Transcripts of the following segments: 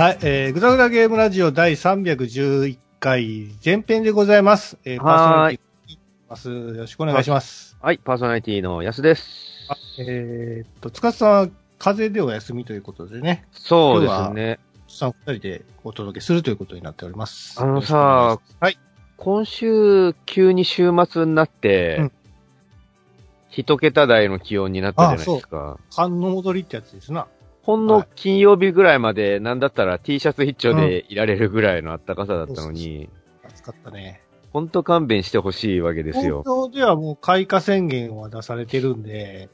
はい、えー、ぐだぐだゲームラジオ第311回前編でございます。えー、パーソナリティます。よろしくお願いします。はい、パーソナリティの安です。あえーっと、つかさんは風邪でお休みということでね、そうですね。さん二人でお届けするということになっております。あのよろしくお願いしますはい。今週、急に週末になって、うん一桁台の気温になったじゃないですか。寒の戻りってやつですな。ほんの金曜日ぐらいまで、なんだったら T シャツ一丁でいられるぐらいの暖かさだったのに、暑かったね。ほんと勘弁してほしいわけですよ東。京ではもう開花宣言は出されてるんで、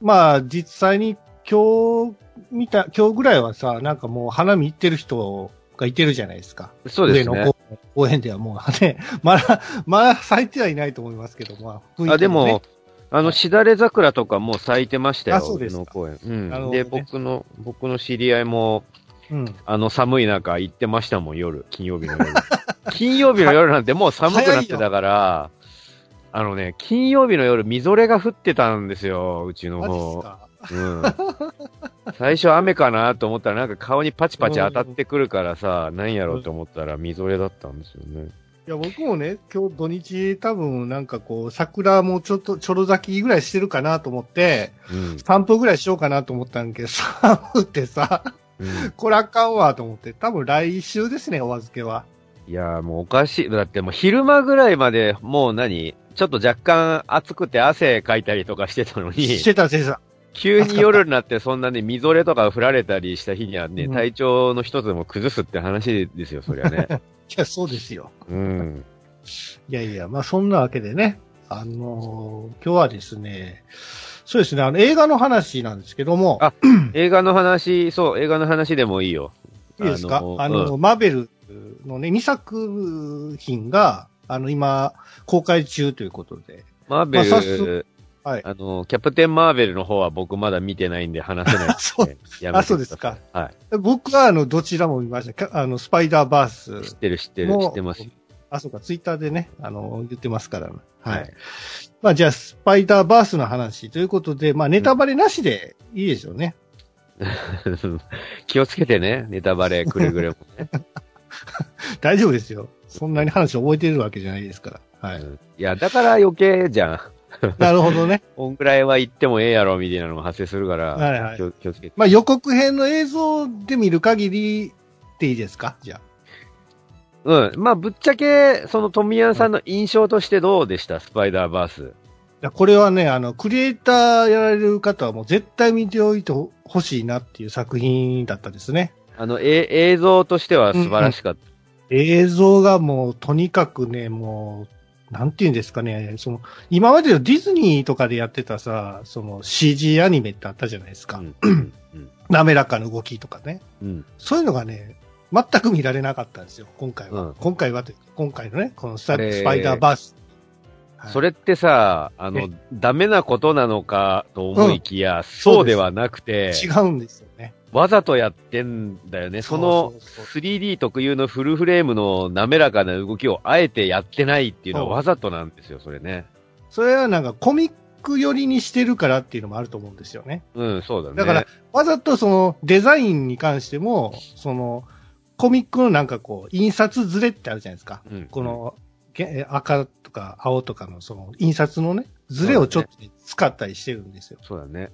まあ実際に今日見た、今日ぐらいはさ、なんかもう花見行ってる人がいてるじゃないですか。そうですね上野公。園ではもうね、まだ、まだ咲いてはいないと思いますけど、まあ、ねあ、でも、あの、しだれ桜とかもう咲いてましたよ、あそうですか上野公園。うん。ねで、僕の、僕の知り合いも、うん。あの寒い中行ってましたもん、夜。金曜日の夜。金曜日の夜なんてもう寒くなってたから、あのね、金曜日の夜、みぞれが降ってたんですよ、うちの方。か？うん。最初雨かなと思ったら、なんか顔にパチパチ当たってくるからさ、何やろうと思ったら、みぞれだったんですよね。いや、僕もね、今日土日多分なんかこう、桜もちょっと、ちょろ咲きぐらいしてるかなと思って、うん。散歩ぐらいしようかなと思ったんだけど、寒ってさ、うん、これあかんわと思って、多分来週ですね、お預けは。いやーもうおかしい。だってもう昼間ぐらいまで、もう何ちょっと若干暑くて汗かいたりとかしてたのに。してた、してた。急に夜になってそんなね、みぞれとか降られたりした日にはね、うん体調の一つでも崩すって話ですよ、そりゃね。いや、そうですよ。うん。いやいや、まあそんなわけでね、あのー今日はですね、そうですね、あの映画の話なんですけども、あ映画の話、そう、映画の話でもいいよ。いいですか？あの、うんマーベルのね、2作品が、あの、今、公開中ということで、マーベル、まあはいあの、キャプテン・マーベルの方は僕まだ見てないんで話せない そうあそうですか。はい。僕はあの、どちらも見ました。かあの、スパイダーバース知ってる知ってる、も知ってます。あ、そうか、ツイッターでね、あの、言ってますから、はい。はいまあ、じゃあ、スパイダーバースの話ということで、まあ、ネタバレなしでいいでしょうね。気をつけてね、ネタバレくれぐれもね。大丈夫ですよ。そんなに話覚えてるわけじゃないですから。はい。うんいや、だから余計じゃん。なるほどね。こんぐらいは言ってもええやろ、みたいなのが発生するから、はいはい気を気をつけて。まあ、予告編の映像で見る限りでいいですか？じゃうん。まあ、ぶっちゃけ、その富谷さんの印象としてどうでした？スパイダーバース。あ。いやこれはね、あの、クリエイターやられる方はもう絶対見ておいてほしいなっていう作品だったですね。あの、え、映像としては素晴らしかった。映像がもう、とにかくね、もう、なんていうんですかね、その、今までのディズニーとかでやってたさ、その CG アニメってあったじゃないですか。うん。うん。滑らかな動きとかね。うん。そういうのがね、全く見られなかったんですよ、今回は。うん今回はというか、今回のね、このスパイダーバース。はいそれってさ、あのえ、ダメなことなのかと思いきや、そうではなくて、違うんですよね。わざとやってんだよね。その、そうそうそう 3D 特有のフルフレームの滑らかな動きをあえてやってないっていうのはわざとなんですよ、それね。それはなんかコミック寄りにしてるからっていうのもあると思うんですよね。うん、そうだね。だから、わざとそのデザインに関しても、その、コミックのなんかこう、印刷ずれってあるじゃないですか。うん、この、げ赤とか青とかのその印刷のね、ずれをちょっとね使ったりしてるんですよ。そうだね。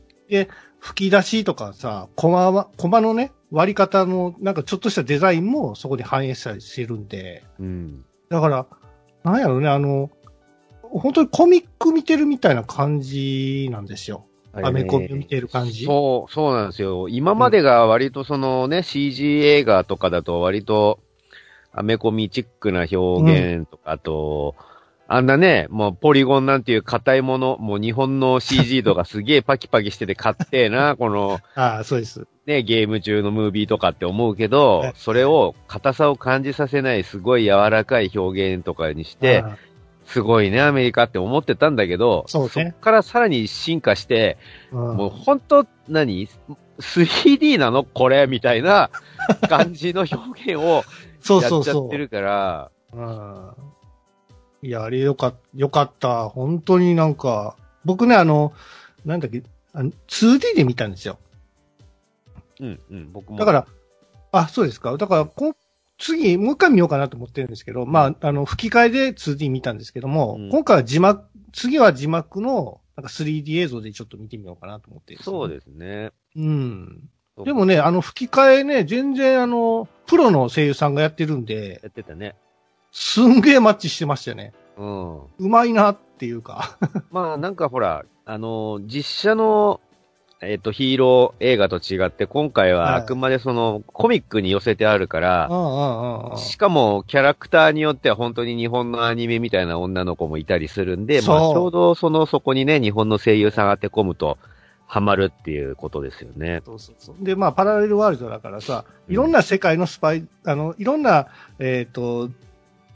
吹き出しとかさ、コマは、コマのね、割り方のなんかちょっとしたデザインもそこに反映したりしてるんで、うん。だから、なんやろね、あの、本当にコミック見てるみたいな感じなんですよ。アメコミを見てる感じ。そう、そうなんですよ。今までが割とそのね、CG 映画とかだと割と、アメコミチックな表現とか、あと、あんなね、もうポリゴンなんていう硬いもの、もう日本の CG とかすげえパキパキしてて買ってえな、このああ、そうです。ね、ゲーム中のムービーとかって思うけどはい、それを硬さを感じさせないすごい柔らかい表現とかにして、あすごいね、アメリカって思ってたんだけど、そうね。っからさらに進化して、あうん。もう本当、何 ?3D なの？これ？みたいな感じの表現を そうやそうそう。っちゃって。るから、うんいや、あれよかった、よかった。本当になんか、僕ね、あの、なんだっけ、あの 2D で見たんですよ。うん、うん、僕も。だから、あ、そうですか。だからこ、次、もう一回見ようかなと思ってるんですけど、まあ、あの、吹き替えで 2D 見たんですけども、うん今回は字幕、次は字幕の、なんか 3D 映像でちょっと見てみようかなと思ってるんですよそうですね。うん。でもね、あの、吹き替えね、全然あの、プロの声優さんがやってるんで、やってたね。すんげえマッチしてましたよね。うん。うまいなっていうか。まあなんかほら、あの、実写の、えっ、と、ヒーロー映画と違って、今回ははいあくまでその、コミックに寄せてあるから、うんうんうんうん。しかも、キャラクターによっては本当に日本のアニメみたいな女の子もいたりするんで、まあ、ちょうどその、そこにね、日本の声優さん当て込むと、ハマるっていうことですよね。そうそうそう。で、まあ、パラレルワールドだからさ、いろんな世界のスパイ、あの、いろんな、えっ、と、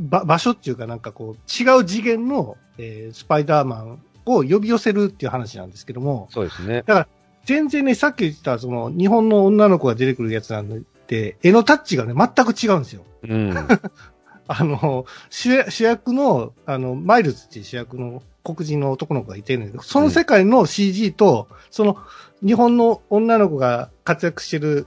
ば、場所っていうかなんかこう、違う次元の、えースパイダーマンを呼び寄せるっていう話なんですけども、そうですね。全然ね、さっき言ってた、その、日本の女の子が出てくるやつなんで、絵のタッチがね、全く違うんですよ。うん。あの、主役の、あの、マイルズっていう主役の黒人の男の子がいてるんだけど、その世界の CG と、その、日本の女の子が活躍してる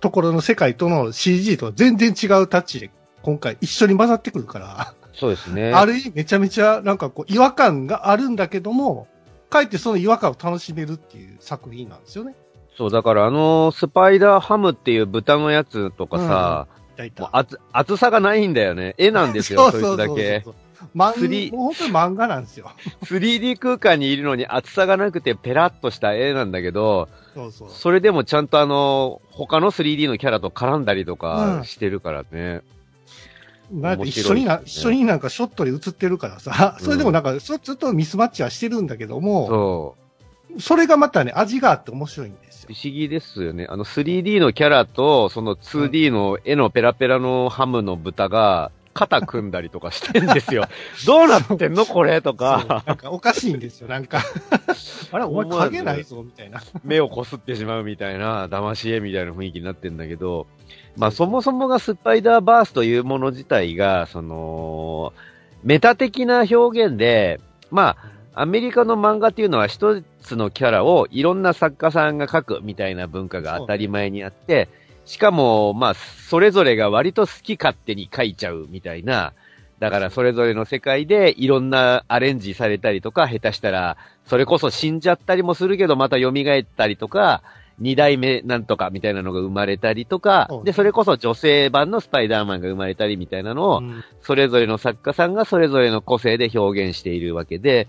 ところの世界との CG とは全然違うタッチで、今回一緒に混ざってくるから、そうですね。ある意味めちゃめちゃなんかこう違和感があるんだけども、かえってその違和感を楽しめるっていう作品なんですよね。そう、だからあの、スパイダーハムっていう豚のやつとかさ、う厚、厚さがないんだよね。絵なんですよ、そいつだけ。そう。漫3もう本当に漫画なんですよ。3D 空間にいるのに厚さがなくてペラッとした絵なんだけど、そうそう。それでもちゃんとあの、他の 3D のキャラと絡んだりとうんかしてるからね。だっ一緒にな、ね一緒になんかショットで映ってるからさ、それでもなんか、そちょっとミスマッチはしてるんだけども、そう。それがまたね、味があって面白いんですよ不。思議ですよね。あの 3D のキャラと、その 2D の絵のペラペラのハムの豚が、肩組んだりとかしてんですよ。どうなってんのこれとか、なんかおかしいんですよ、なんか。あれ、お前影ないぞ、みたいな。目をこすってしまうみたいな、騙し絵みたいな雰囲気になってんだけど、まあそもそもがスパイダーバースというもの自体が、その、メタ的な表現で、まあ、アメリカの漫画っていうのは一つのキャラをいろんな作家さんが描くみたいな文化が当たり前にあって、しかも、まあ、それぞれが割と好き勝手に描いちゃうみたいな、だからそれぞれの世界でいろんなアレンジされたりとか、下手したら、それこそ死んじゃったりもするけど、また蘇ったりとか、二代目なんとかみたいなのが生まれたりとかで、それこそ女性版のスパイダーマンが生まれたりみたいなのを、うん。それぞれの作家さんがそれぞれの個性で表現しているわけで、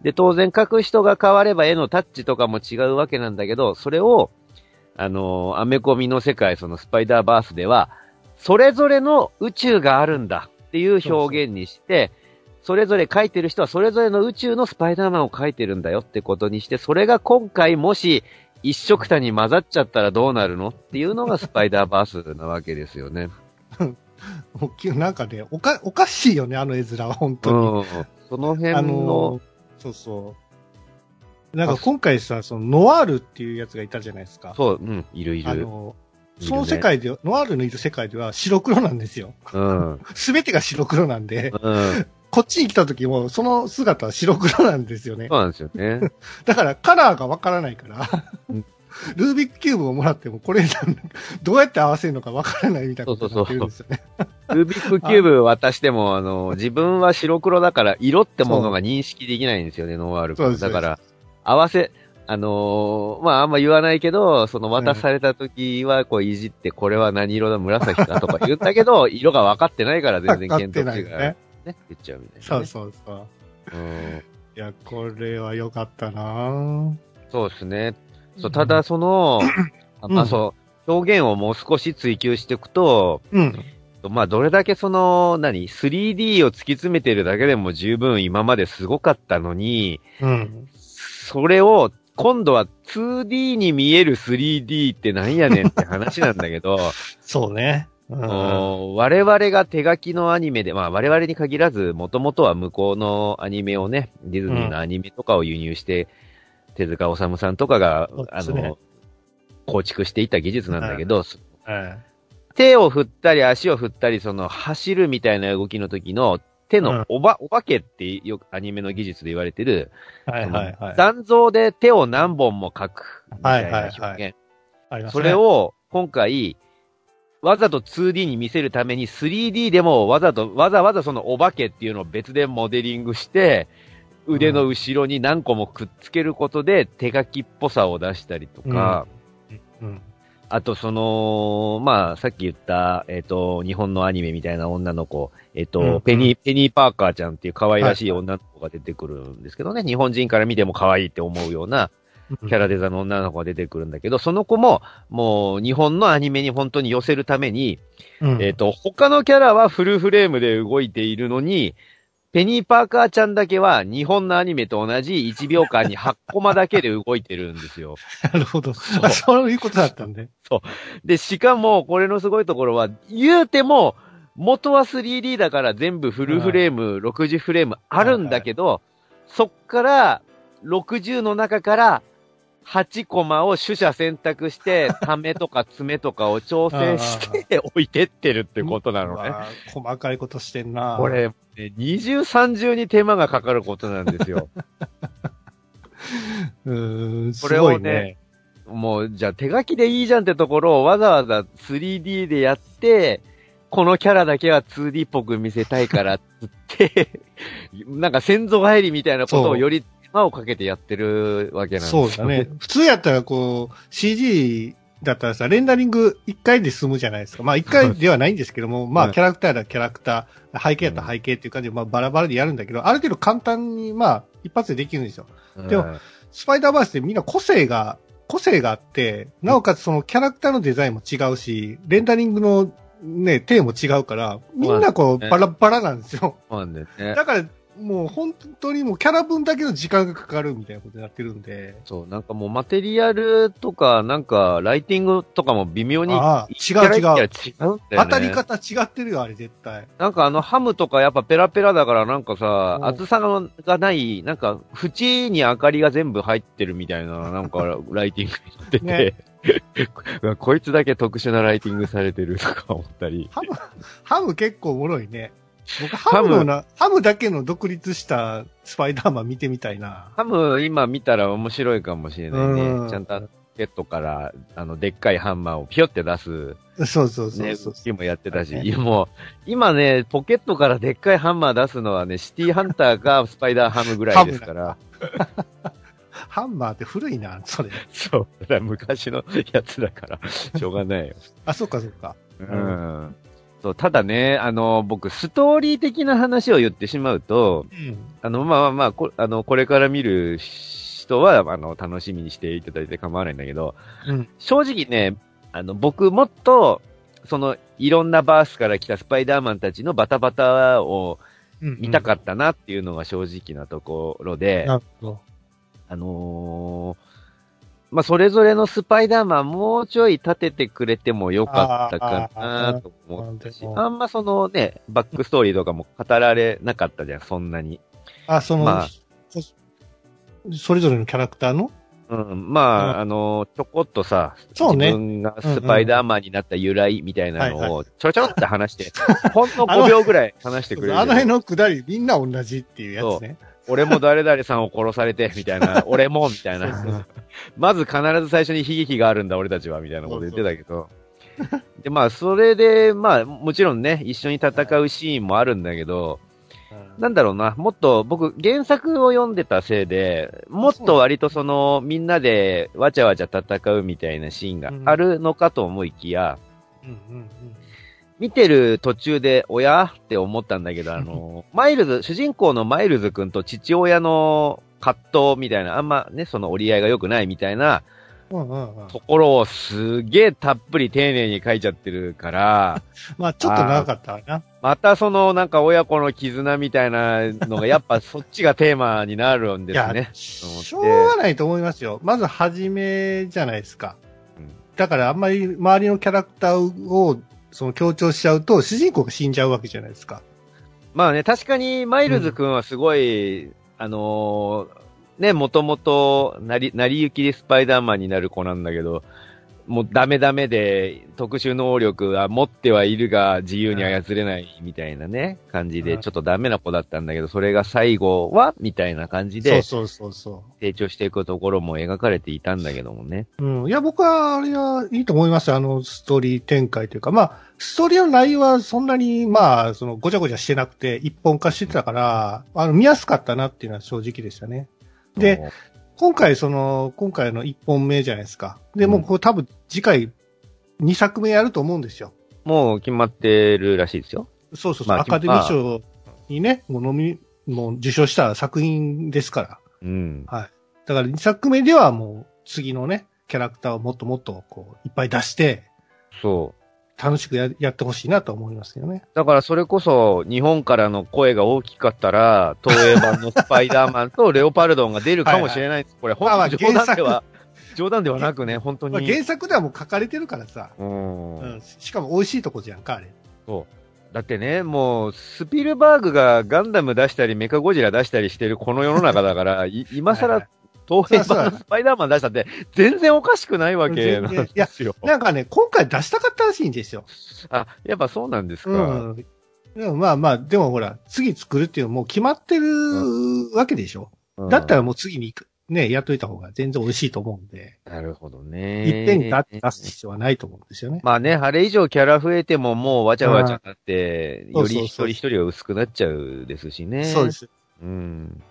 で、当然書く人が変われば絵のタッチとかも違うわけなんだけど、それを、あの、アメコミの世界、そのスパイダーバースでは、それぞれの宇宙があるんだっていう表現にして、それぞれ書いてる人はそれぞれの宇宙のスパイダーマンを書いてるんだよってことにして、それが今回もし一色たに混ざっちゃったらどうなるのっていうのがスパイダーバースなわけですよね。なんかね、おか、おかしいよね、あの絵面は、本う当に。ん。その辺あのの、そうそう。なんか今回さ、そのノワールっていうやつがいたじゃないですか。そう、うん、いるいる。あの、その世界で、ノワールのいる世界では白黒なんですよ。うん。うん。すべてが白黒なんで、こっちに来た時もその姿は白黒なんですよねそ。うなんですよね。だからカラーがわからないからうん、ルービックキューブをもらってもこれどうやって合わせるのかわからないみたいなことになってるんですよね。ルービックキューブ渡しても、あの、自分は白黒だから、色ってものが認識できないんですよね、ノワール君。そうですだから、合わせ、あのーまあ、あんま言わないけど、その渡された時は、こういじって、これは何色だ、紫だとか言うんだけど、色が分かってないから全然見当違いねね。言っちゃうみたいな、ね。そうそうそう。うん。いや、これは良かったなぁそうですね。そう、ただ、その、あまあ、うんそう、表現をもう少し追求していくと、うん。まあ、どれだけその、何 ?3D を突き詰めてるだけでも十分今まですごかったのに、うん。それを、今度は 2D に見える 3D ってなんやねんって話なんだけど、そうね。うん。お我々が手書きのアニメで、まあ我々に限らず、もともとは向こうのアニメをね、ディズニーのアニメとかを輸入して、手塚治虫さんとかが、そうであの、構築していった技術なんだけど、はい手を振ったり足を振ったり、その走るみたいな動きの時の手のおば、お化けってよくアニメの技術で言われてる、はいはいはい。残像で手を何本も描くみたいな表現。はいはいありますねそれ、を今回、わざと 2D に見せるために 3D でもわざと、わざわざそのお化けっていうのを別でモデリングして、腕の後ろに何個もくっつけることで手書きっぽさを出したりとか、うん。あとその、まあさっき言った、えっ、と、日本のアニメみたいな女の子、えっ、と、うんペニー、ペニーパーカーちゃんっていう可愛らしい女の子が出てくるんですけどね、日本人から見ても可愛いって思うような、キャラデザの女の子が出てくるんだけど、その子も、もう、日本のアニメに本当に寄せるために、うん、えっ、と、他のキャラはフルフレームで動いているのに、ペニーパーカーちゃんだけは日本のアニメと同じ1秒間に8コマだけで動いてるんですよ。なるほど。あそういうことだったんで。で、しかも、これのすごいところは、言うても、元は 3D だから全部フルフレーム、60フレームあるんだけど、そっから、60の中から、8コマを取捨選択して、ためとか爪とかを調整して置いてってるってことなのね。細かいことしてんな。これ、ね、二重三重に手間がかかることなんですよ。うーん、すこれをねごいね。もう、じゃあ手書きでいいじゃんってところをわざわざ 3D でやって、このキャラだけは 2D っぽく見せたいからっつって、なんか先祖返りみたいなことをより手間をかけてやってるわけなんですよ。そうだね。普通やったらこう、CG だったらさ、レンダリング1回で済むじゃないですか。まあ1回ではないんですけども、まうんあキャラクターだキャラクター、背景やったら背景っていう感じで、まあバラバラでやるんだけど、ある程度簡単に、まあ一発でできるんですよ。うんでもスパイダーバースってみんな個性が、個性があって、なおかつそのキャラクターのデザインも違うし、レンダリングのね、手も違うから、みんなこうねバラバラなんですよ。そうなんだよね。だから、もう本当にもうキャラ分だけの時間がかかるみたいなことになってるんで。そう、なんかもうマテリアルとか、なんかライティングとかも微妙に、ああ違う違う違うね。当たり方違ってるよ、あれ絶対。なんかあのハムとかやっぱペラペラだからなんかさう、ん厚さがない、なんか縁に明かりが全部入ってるみたいな、なんかライティングになってて、ね こいつだけ特殊なライティングされてるとか思ったり。ハム、ハム結構おもろいね。僕、ハムのな、ハムだけの独立したスパイダーマン見てみたいな。ハム今見たら面白いかもしれないうんね。ちゃんとポケットから、あの、でっかいハンマーをピョって出す、そうそうそうね、そう動きもやってたし、はいいやもう、今ね、ポケットからでっかいハンマー出すのはね、シティハンターかスパイダーハムぐらいですから。ハンマーって古いな、それ。そう。昔のやつだから、しょうがないよ。あ、そっかそっか。うん。そう、ただね、あの、僕、ストーリー的な話を言ってしまうと、うん。あの、まあまあまあ、こあの、これから見る人は、あの、楽しみにしていただいて構わないんだけど、うん。正直ね、あの、僕もっと、その、いろんなバースから来たスパイダーマンたちのバタバタをうん見たかったなっていうのが正直なところで、なるほど。あのーまあ、それぞれのスパイダーマンもうちょい立ててくれてもよかったかなと思ったしあんまそのね、バックストーリーとかも語られなかったじゃん、そんなに。あ、その、まあこそれぞれのキャラクターの？うん、まあ、うんあのーちょこっとさ、そうね自分がスパイダーマンになった由来みたいなはいのをちょろちょろって話して、ほんの5秒ぐらい話してくれる。あの辺のくだり、みんな同じっていうやつね。俺も誰々さんを殺されて、みたいな、俺も、みたいな。まず必ず最初に悲劇があるんだ、俺たちは、みたいなこと言ってたけど。で、まあ、それで、まあ、もちろんね、一緒に戦うシーンもあるんだけど、なんだろうな、もっと、僕、原作を読んでたせいで、もっと割とその、みんなでわちゃわちゃ戦うみたいなシーンがあるのかと思いきや、うんうんうん。見てる途中で、おやって思ったんだけど、あの、マイルズ、主人公のマイルズ君と父親の葛藤みたいな、あんまね、その折り合いが良くないみたいなところをすげえたっぷり丁寧に書いちゃってるから、まあ、ちょっと長かったわな。またそのなんか親子の絆みたいなのがやっぱそっちがテーマになるんですね。しょうがないと思いますよ。まず、初めじゃないですか。うんだから、あんまり周りのキャラクターを、その強調しちゃうと、主人公が死んじゃうわけじゃないですか。まあね、確かにマイルズ君はすごい、あのーね、もともと、なり、なりゆきでスパイダーマンになる子なんだけど、もうダメダメで、特殊能力は持ってはいるが自由に操れないみたいなね、感じで、うんちょっとダメな子だったんだけど、それが最後は、みたいな感じで、そうそうそうそ成長していくところも描かれていたんだけどもね。う。うん。いや、僕は、あれはいいと思いますよ。あの、ストーリー展開というか、まあ、ストーリーの内容はそんなに、まあ、その、ごちゃごちゃしてなくて、一本化してたから、あの、見やすかったなっていうのは正直でしたね。で、今回、その、今回の一本目じゃないですか。で、もう、こう、多分、次回、二作目やると思うんですよ。もう決まってるらしいですよ。そうそうそう、まあアカデミー賞にね、もう飲み、もう受賞した作品ですから。うん。はい。だから2作目ではもう次のね、キャラクターをもっともっとこう、いっぱい出して、そう。楽しくややってほしいなと思いますよね。だからそれこそ、日本からの声が大きかったら、東映版のスパイダーマンとレオパルドンが出るかもしれないです。これ、本まあまあ当に冗談で原は、冗談ではなくね、本当まあ、に。原作ではもう書かれてるからさ、うんうん、しかも美味しいとこじゃんか、あれ。だってね、もう、スピルバーグがガンダム出したり、メカゴジラ出したりしてるこの世の中だから、い今 はいは更、東映版のスパイダーマン出したって、全然おかしくないわけなんですよ。なんかね、今回出したかったらしいんですよ。あ、やっぱそうなんですか？うん。でもまあまあ、でもほら、次作るっていうのもう決まってるわけでしょ。うんだったらもう次に行く。ね、やっといた方が全然美味しいと思うんで、なるほどね。いっぺんに出出す必要はないと思うんですよね。まあね、あれ以上キャラ増えてももうわちゃわちゃになって、うんより一人一人は薄くなっちゃうですしね。そうで。す。うん。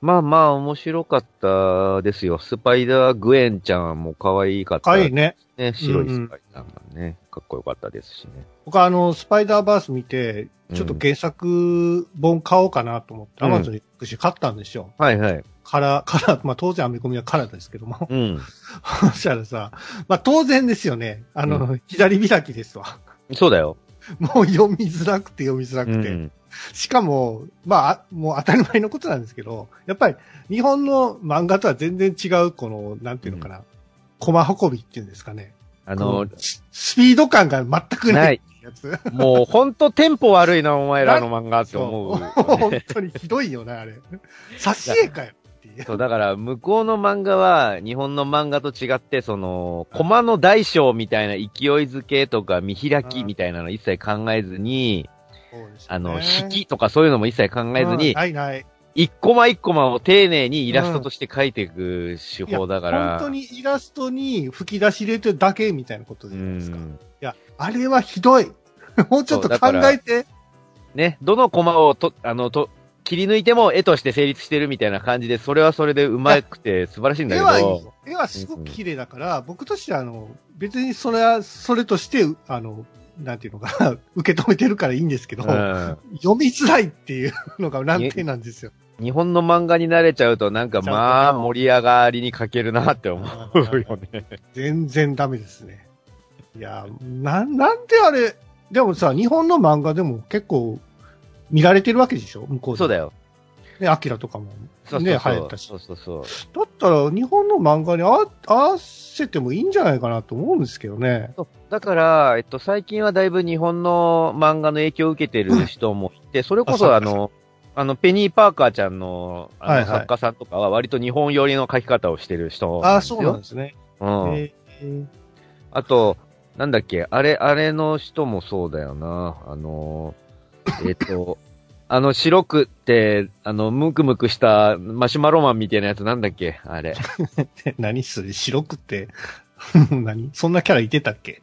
まあまあ面白かったですよ。スパイダーグエンちゃんも可愛かった。かわいいね。ね。白いスパイダーマンね。かっこよかったですしね。僕はあの、スパイダーバース見て、ちょっと原作本買おうかなと思って、うんアマゾンに行くし買ったんですよ。はいはい。カラー、カラー、まあ当然アメコミはカラーですけども。うん。そしたらさ、まあ当然ですよね。あの、左開きですわ。そうだよ。もう読みづらくて読みづらうくて。ん。しかも、まあ、もう当たり前のことなんですけど、やっぱり日本の漫画とは全然違う、この、なんていうのかな、コマ運びっていうんですかね。あこのの、ススピード感が全くないやつ。もうほんとテンポ悪いな、お前らの漫画って思 う。本当にひどいよな、あれ。挿絵かよ。そう、だから、向こうの漫画は、日本の漫画と違って、その、コマの大小みたいな勢いづけとか見開きみたいなの一切考えずに、あの、引きとかそういうのも一切考えずうんに、ないない。一コマ一コマを丁寧にイラストとして描いていく手法だから。本当にイラストに吹き出し入れてるだけみたいなことうじゃないですか。いん。や、あれはひどい。もうちょっと考えて。ね、どのコマをと、あの、と、切り抜いても絵として成立してるみたいな感じで、それはそれで上手くて素晴らしいんだけ絵はいい。絵はすごく綺麗だから、僕としては、あの、別にそれは、それとして、あの、なんていうのかな、受け止めてるからいいんですけど、うん。読みづらいっていうのが難点なんですよ。日本の漫画に慣れちゃうとなんかまあ盛り上がりに欠けるなって思うよね。全然ダメですね。いや、な、なんであれ、でもさ、日本の漫画でも結構見られてるわけでしょ？向こうで。そうだよ。ね、アキラとかも。そうそうそう。ね流行ったしそうそうそう。だったら、日本の漫画に合わせてもいいんじゃないかなと思うんですけどね。だから、えっと、最近はだいぶ日本の漫画の影響を受けてる人もいて、それこそああの、あの、ペニー・パーカーちゃんのあの、はいはい作家さんとかは割と日本寄りの書き方をしてる人あ。そうなんですね。うん。えーあと、なんだっけ、あれ、あれの人もそうだよな。あの、えっと、あの、白くって、あの、ムクムクしたマシュマロマンみたいなやつなんだっけ？あれ。何それ？白くて？何？そんなキャラいてたっけ？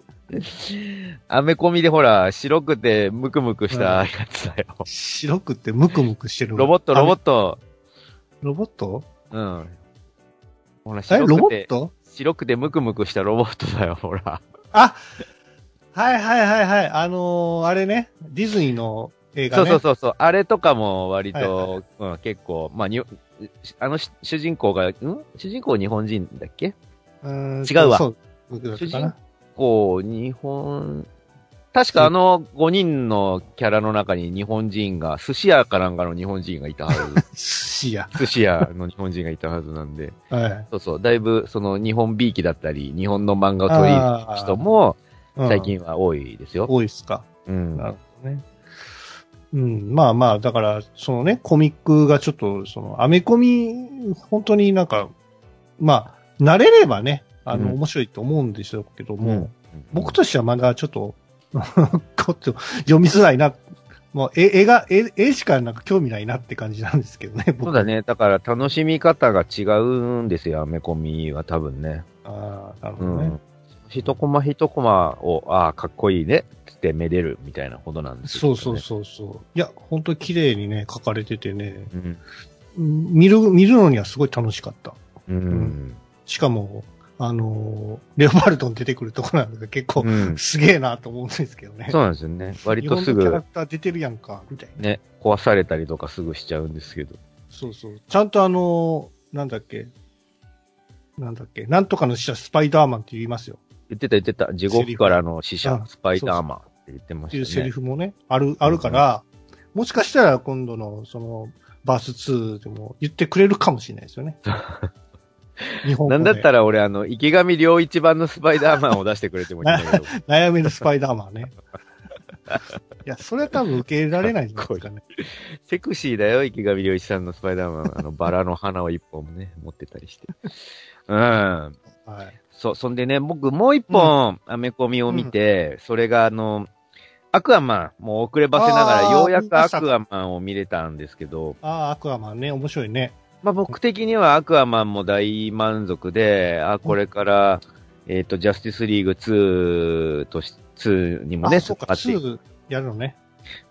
アメコミでほら、白くてムクムクしたやつだよ。白くてムクムクしてる。ロボット、ロボット。ト。ロボット？うん。ほら、白くて、ボット？白くてムクムクしたロボットだよ、ほら。あはいはいはいはい。あのー、あれね。ディズニーの映画そうね。そうそうそう。あれとかも割と、はいうん、結構、まあ、に、あのし主人公が、ん？主人公日本人だっけ？うーん違うわそう。僕だったかな。こう、日本、確かあの5人のキャラの中に日本人が、寿司屋かなんかの日本人がいたはず。寿司屋。寿司屋の日本人がいたはずなんで。はい。そうそう、だいぶその日本びいきだったり、日本の漫画を取り入れる人もうん最近は多いですよ。多いっすか。うん。なるほどね。うん、まあまあ、だから、そのね、コミックがちょっと、その、アメコミ、本当になんか、まあ、慣れればね、あの、うん面白いと思うんでしょうけども、うん僕としてはまだちょっと、こっち読みづらいな。もう、絵、絵が、絵、絵しかなんか興味ないなって感じなんですけどね、僕そうだ。ね。だから楽しみ方が違うんですよ、アメコミは多分ね。ああ、なるほどね。うん。一コマ一コマを、ああ、かっこいいねってめでるみたいなことなんですよ、そうそうそうそう。いや、本当に綺麗にね、描かれててね、うん。うん見る、見るのにはすごい楽しかった。うん。しかも、あのーレオパルトン出てくるところなんで結構、うん。すげえなと思うんですけどね。そうなんですよね。割とすぐキャラ、クター出てるやんか、みたいな。ね、壊されたりとかすぐしちゃうんですけど。そうそう。ちゃんとあのーなんだっけ、なんだっけ、なんとかの死者スパイダーマンって言いますよ。言ってた言ってた。地獄からの死者う、んスパイダーマンって言ってまっていうセしたね。リフもね、ある、あるから、もしかしたら今度の、その、バース2でも言ってくれるかもしれないですよね。日本なんだったら俺あの、池上良一番のスパイダーマンを出してくれてもいいんだけど。悩めるスパイダーマンね。いや、それは多分受け入れられないんですかね。セクシーだよ、池上良一さんのスパイダーマン。あの、バラの花を一本ね、持ってたりして。うん。はい。そ、そんでね、僕もう一本、アメコミを見て、それがあの、アクアマン、もう遅ればせながら、ようやくアクアマンを見れたんですけど、ああ、アクアマンね、面白いね。まあ僕的にはアクアマンも大満足で、あ、これから、えっ、と、ジャスティスリーグ2とし、2にもね、あ、そうか、使って2やるのね。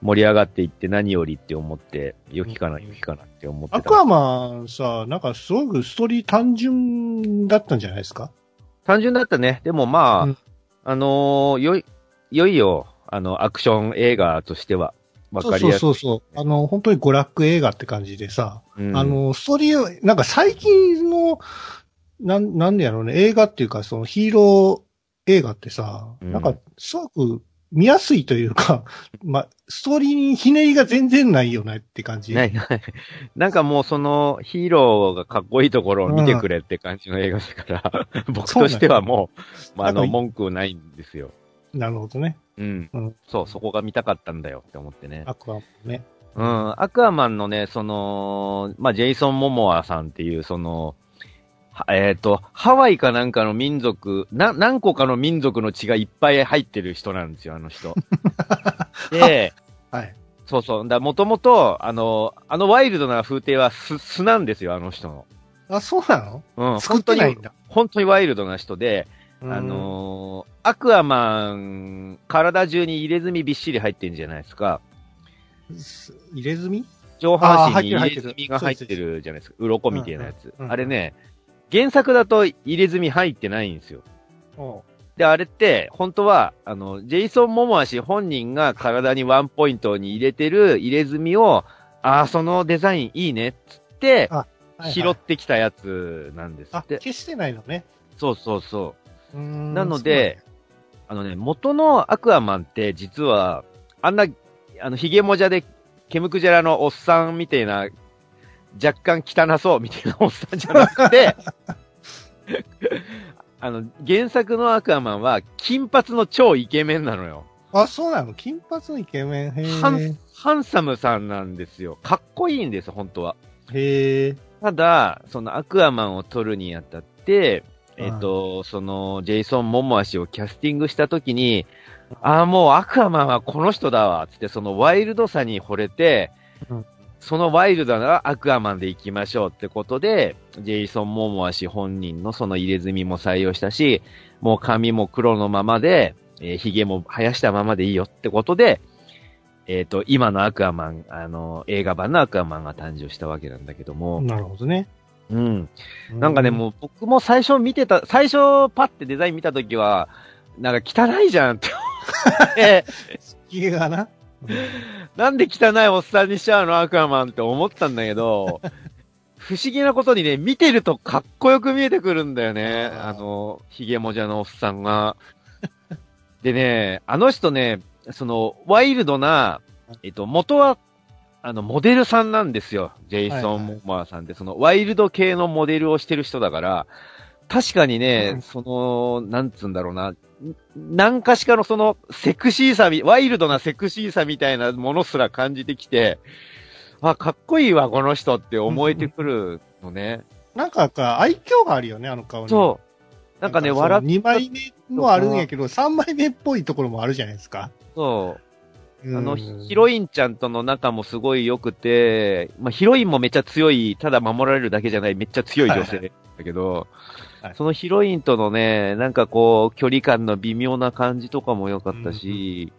盛り上がっていって何よりって思って、良きかな、うん良きかなって思ってた。アクアマンさ、なんかすごくストーリー単純だったんじゃないですか？単純だったね。でもまあ、うんあのーよい、よいよ、あの、アクション映画としては、わかりやすい。そうそうそうそう。あの、本当に娯楽映画って感じでさ、うんあの、ストーリー、なんか最近の、なん、なんでやろうね、映画っていうか、そのヒーロー映画ってさ、うんなんか、すごく見やすいというか、まあ、ストーリーにひねりが全然ないよねって感じ。ないない。なんかもうそのヒーローがかっこいいところを見てくれって感じの映画だから、僕としてはもう、まあ、あの、文句ないんですよ。なるほどね。うん。うんそう、そこが見たかったんだよって思ってね。アクアマンね。うん。アクアマンのね、その、まあ、ジェイソン・モモアさんっていう、その、はえっ、と、ハワイかなんかの民族、な、何個かの民族の血がいっぱい入ってる人なんですよ、あの人。で、はい。そうそう。だもともと、あの、あのワイルドな風景は素、素なんですよ、あの人の。あ、そうなの？うん。作っ本当にてないん、だ。本当にワイルドな人で、うんあ、のーアクアマン、体中に入れ墨びっしり入ってるんじゃないですか。す入れ墨？上半身に入れ墨が入ってるじゃないですか。鱗みたいなやつ。うんうんあれね、原作だと入れ墨入ってないんですよ。で、あれって、本当は、あの、ジェイソン・モモア氏本人が体にワンポイントに入れてる入れ墨を、ああ、そのデザインいいねっつって、はいはい拾ってきたやつなんですあ、って。消してないのね。そうそうそう。ななので、あのね、元のアクアマンって実は、あんな、あの、ヒゲモジャで、ケムクジャラのおっさんみたいな、若干汚そうみたいなおっさんじゃなくて、あの、原作のアクアマンは、金髪の超イケメンなのよ。あ、そうなの？金髪のイケメン？へハンえ。ハンサムさんなんですよ。かっこいいんです、本当は。へえ。ただ、そのアクアマンを撮るにあたって、えっ、と、その、ジェイソン・モモア氏をキャスティングしたときに、ああ、もうアクアマンはこの人だわ、つって、そのワイルドさに惚れて、うん。そのワイルドなアクアマンで行きましょうってことで、ジェイソン・モモア氏本人のその入れ墨も採用したし、もう髪も黒のままで、えー髭も生やしたままでいいよってことで、えっ、と、今のアクアマン、あの、映画版のアクアマンが誕生したわけなんだけども、なるほどね。うん。なんかね、もう僕も最初見てた、最初パッてデザイン見たときは、なんか汚いじゃんって思っがな。なんで汚いおっさんにしちゃうのアクアマンって思ったんだけど、不思議なことにね、見てるとかっこよく見えてくるんだよね。あの、ヒゲもじゃのおっさんが。でね、あの人ね、その、ワイルドな、えっと、元は、あの、モデルさんなんですよ。ジェイソン・モマーさんって、その、ワイルド系のモデルをしてる人だから、確かにね、うんその、なんつうんだろうな、ん何かしかのその、セクシーさみ、ワイルドなセクシーさみたいなものすら感じてきて、あ、かっこいいわ、この人って思えてくるのね。なんかか、愛嬌があるよね、あの顔に。そう。なんかね、笑っ2枚目もあるんやけど、3枚目っぽいところもあるじゃないですか。そう。うんあの、ヒロインちゃんとの仲もすごい良くて、まあ、ヒロインもめっちゃ強い、ただ守られるだけじゃない、めっちゃ強い女性だけど、はいそのヒロインとのね、なんかこう、距離感の微妙な感じとかも良かったし、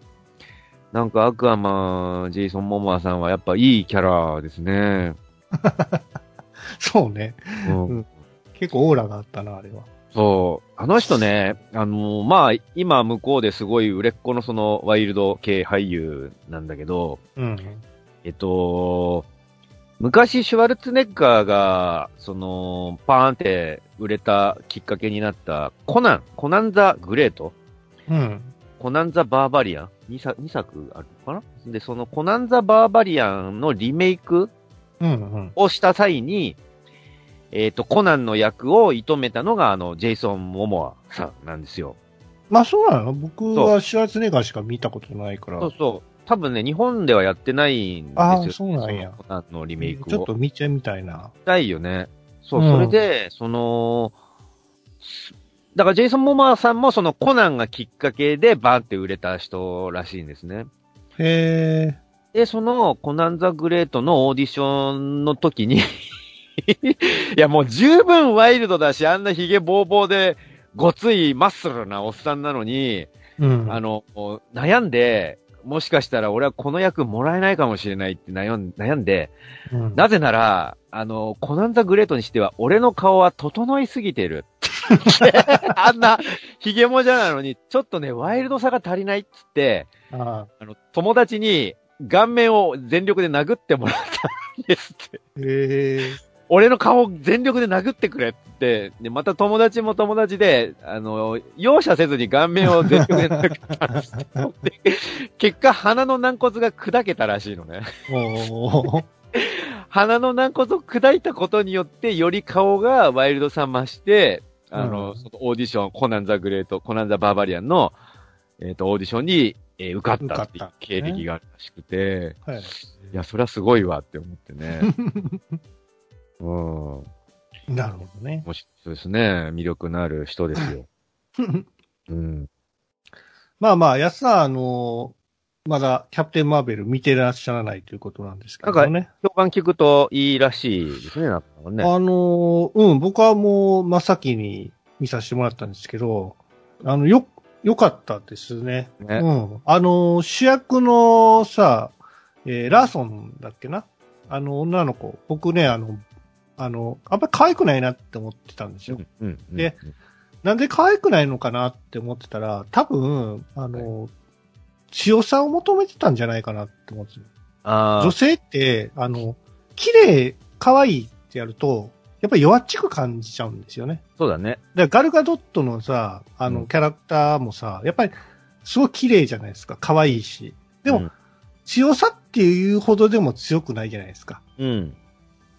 なんかアクアマン、ジェイソン・モモアさんはやっぱいいキャラですね。そうね。うんうん結構オーラがあったな、あれは。そう。あの人ね、あのまあ、今向こうですごい売れっ子のそのワイルド系俳優なんだけど、うん。えっと、昔シュワルツェネッガーが、その、パーンって売れたきっかけになったコナン、コナンザ・グレート？うん。コナンザ・バーバリアン ?2 作、二作あるのかな？で、そのコナンザ・バーバリアンのリメイクうん。うん。をした際に、えっ、と、コナンの役を射止めたのが、あの、ジェイソン・モモアさんなんですよ。まあそうなの？僕はシュワルツェネッガーしか見たことないから。そうそう。多分ね、日本ではやってないんですよ。あーそうなんやコナンのリメイクを。ちょっと見てみたいな。たいよね。そう、うんそれで、その、すだからジェイソン・モマーさんもそのコナンがきっかけでバーンって売れた人らしいんですね。へえ。で、そのコナン・ザ・グレートのオーディションの時にいやもう十分ワイルドだし、あんなヒゲボーボーでごついマッスルなおっさんなのに、うん。あの、悩んで、もしかしたら俺はこの役もらえないかもしれないって悩ん悩んで、うん、なぜなら、あの、コナンザグレートにしては、俺の顔は整いすぎてる。あんな、ヒゲもじゃなのに、ちょっとね、ワイルドさが足りないっつって、ああの、友達に顔面を全力で殴ってもらったんですって。え。俺の顔を全力で殴ってくれって、で、また友達も友達で、あの、容赦せずに顔面を全力で殴ったんですよで 結果、鼻の軟骨が砕けたらしいのね。鼻の軟骨を砕いたことによって、より顔がワイルドさ増して、あの、うんオーディション、 Conan the Great、Conan the Barbarian の、えっ、と、オーディションに、えー受かったっていう経歴があるらしくて、はい。いや、それはすごいわって思ってね。うん。なるほどね。もし、そうですね。魅力のある人ですよ。うん。まあまあ、安さん、あの、まだキャプテンマーベル見てらっしゃらないということなんですけどね。評判聞くといいらしいですね、なんかね。あの、うん、僕はもう真っ先に見させてもらったんですけど、あの、よ、よかったですね。ねうん。あの、主役のさ、えーラーソンだっけな？あの、女の子。僕ね、あの、あの、あんまり可愛くないなって思ってたんですよ。うん、うん。うんで、なんで可愛くないのかなって思ってたら、多分、あの、強さを求めてたんじゃないかなって思ってたあ女性って、あの、綺麗、可愛いってやると、やっぱり弱っちく感じちゃうんですよね。あ、そうだね。だガルガドットのさ、あの、うんキャラクターもさ、やっぱり、すごい綺麗じゃないですか。可愛いし。でも、うん強さっていうほどでも強くないじゃないですか。うん。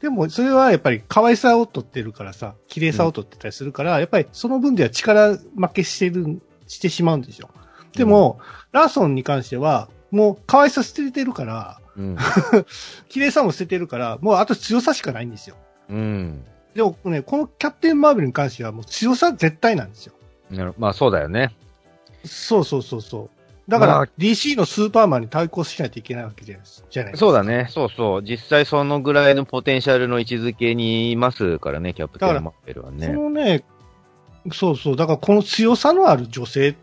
でも、それはやっぱり可愛さを取ってるからさ、綺麗さを取ってたりするから、やっぱりその分では力負けしてる、してしまうんですよ。でも、ラーソンに関しては、もう可愛さ捨ててるから、うん。綺麗さも捨ててるから、もうあと強さしかないんですよ。うん。でもね、このキャプテンマーベルに関してはもう強さ絶対なんですよ。なるまあそうだよね。そうそうそうそう。だから、まあ DC のスーパーマンに対抗しないといけないわけじゃないですかそうだね。そうそう。実際そのぐらいのポテンシャルの位置づけにいますからね、キャプテンマーベルはそね。のね、そうそう、だからこの強さのある女性っ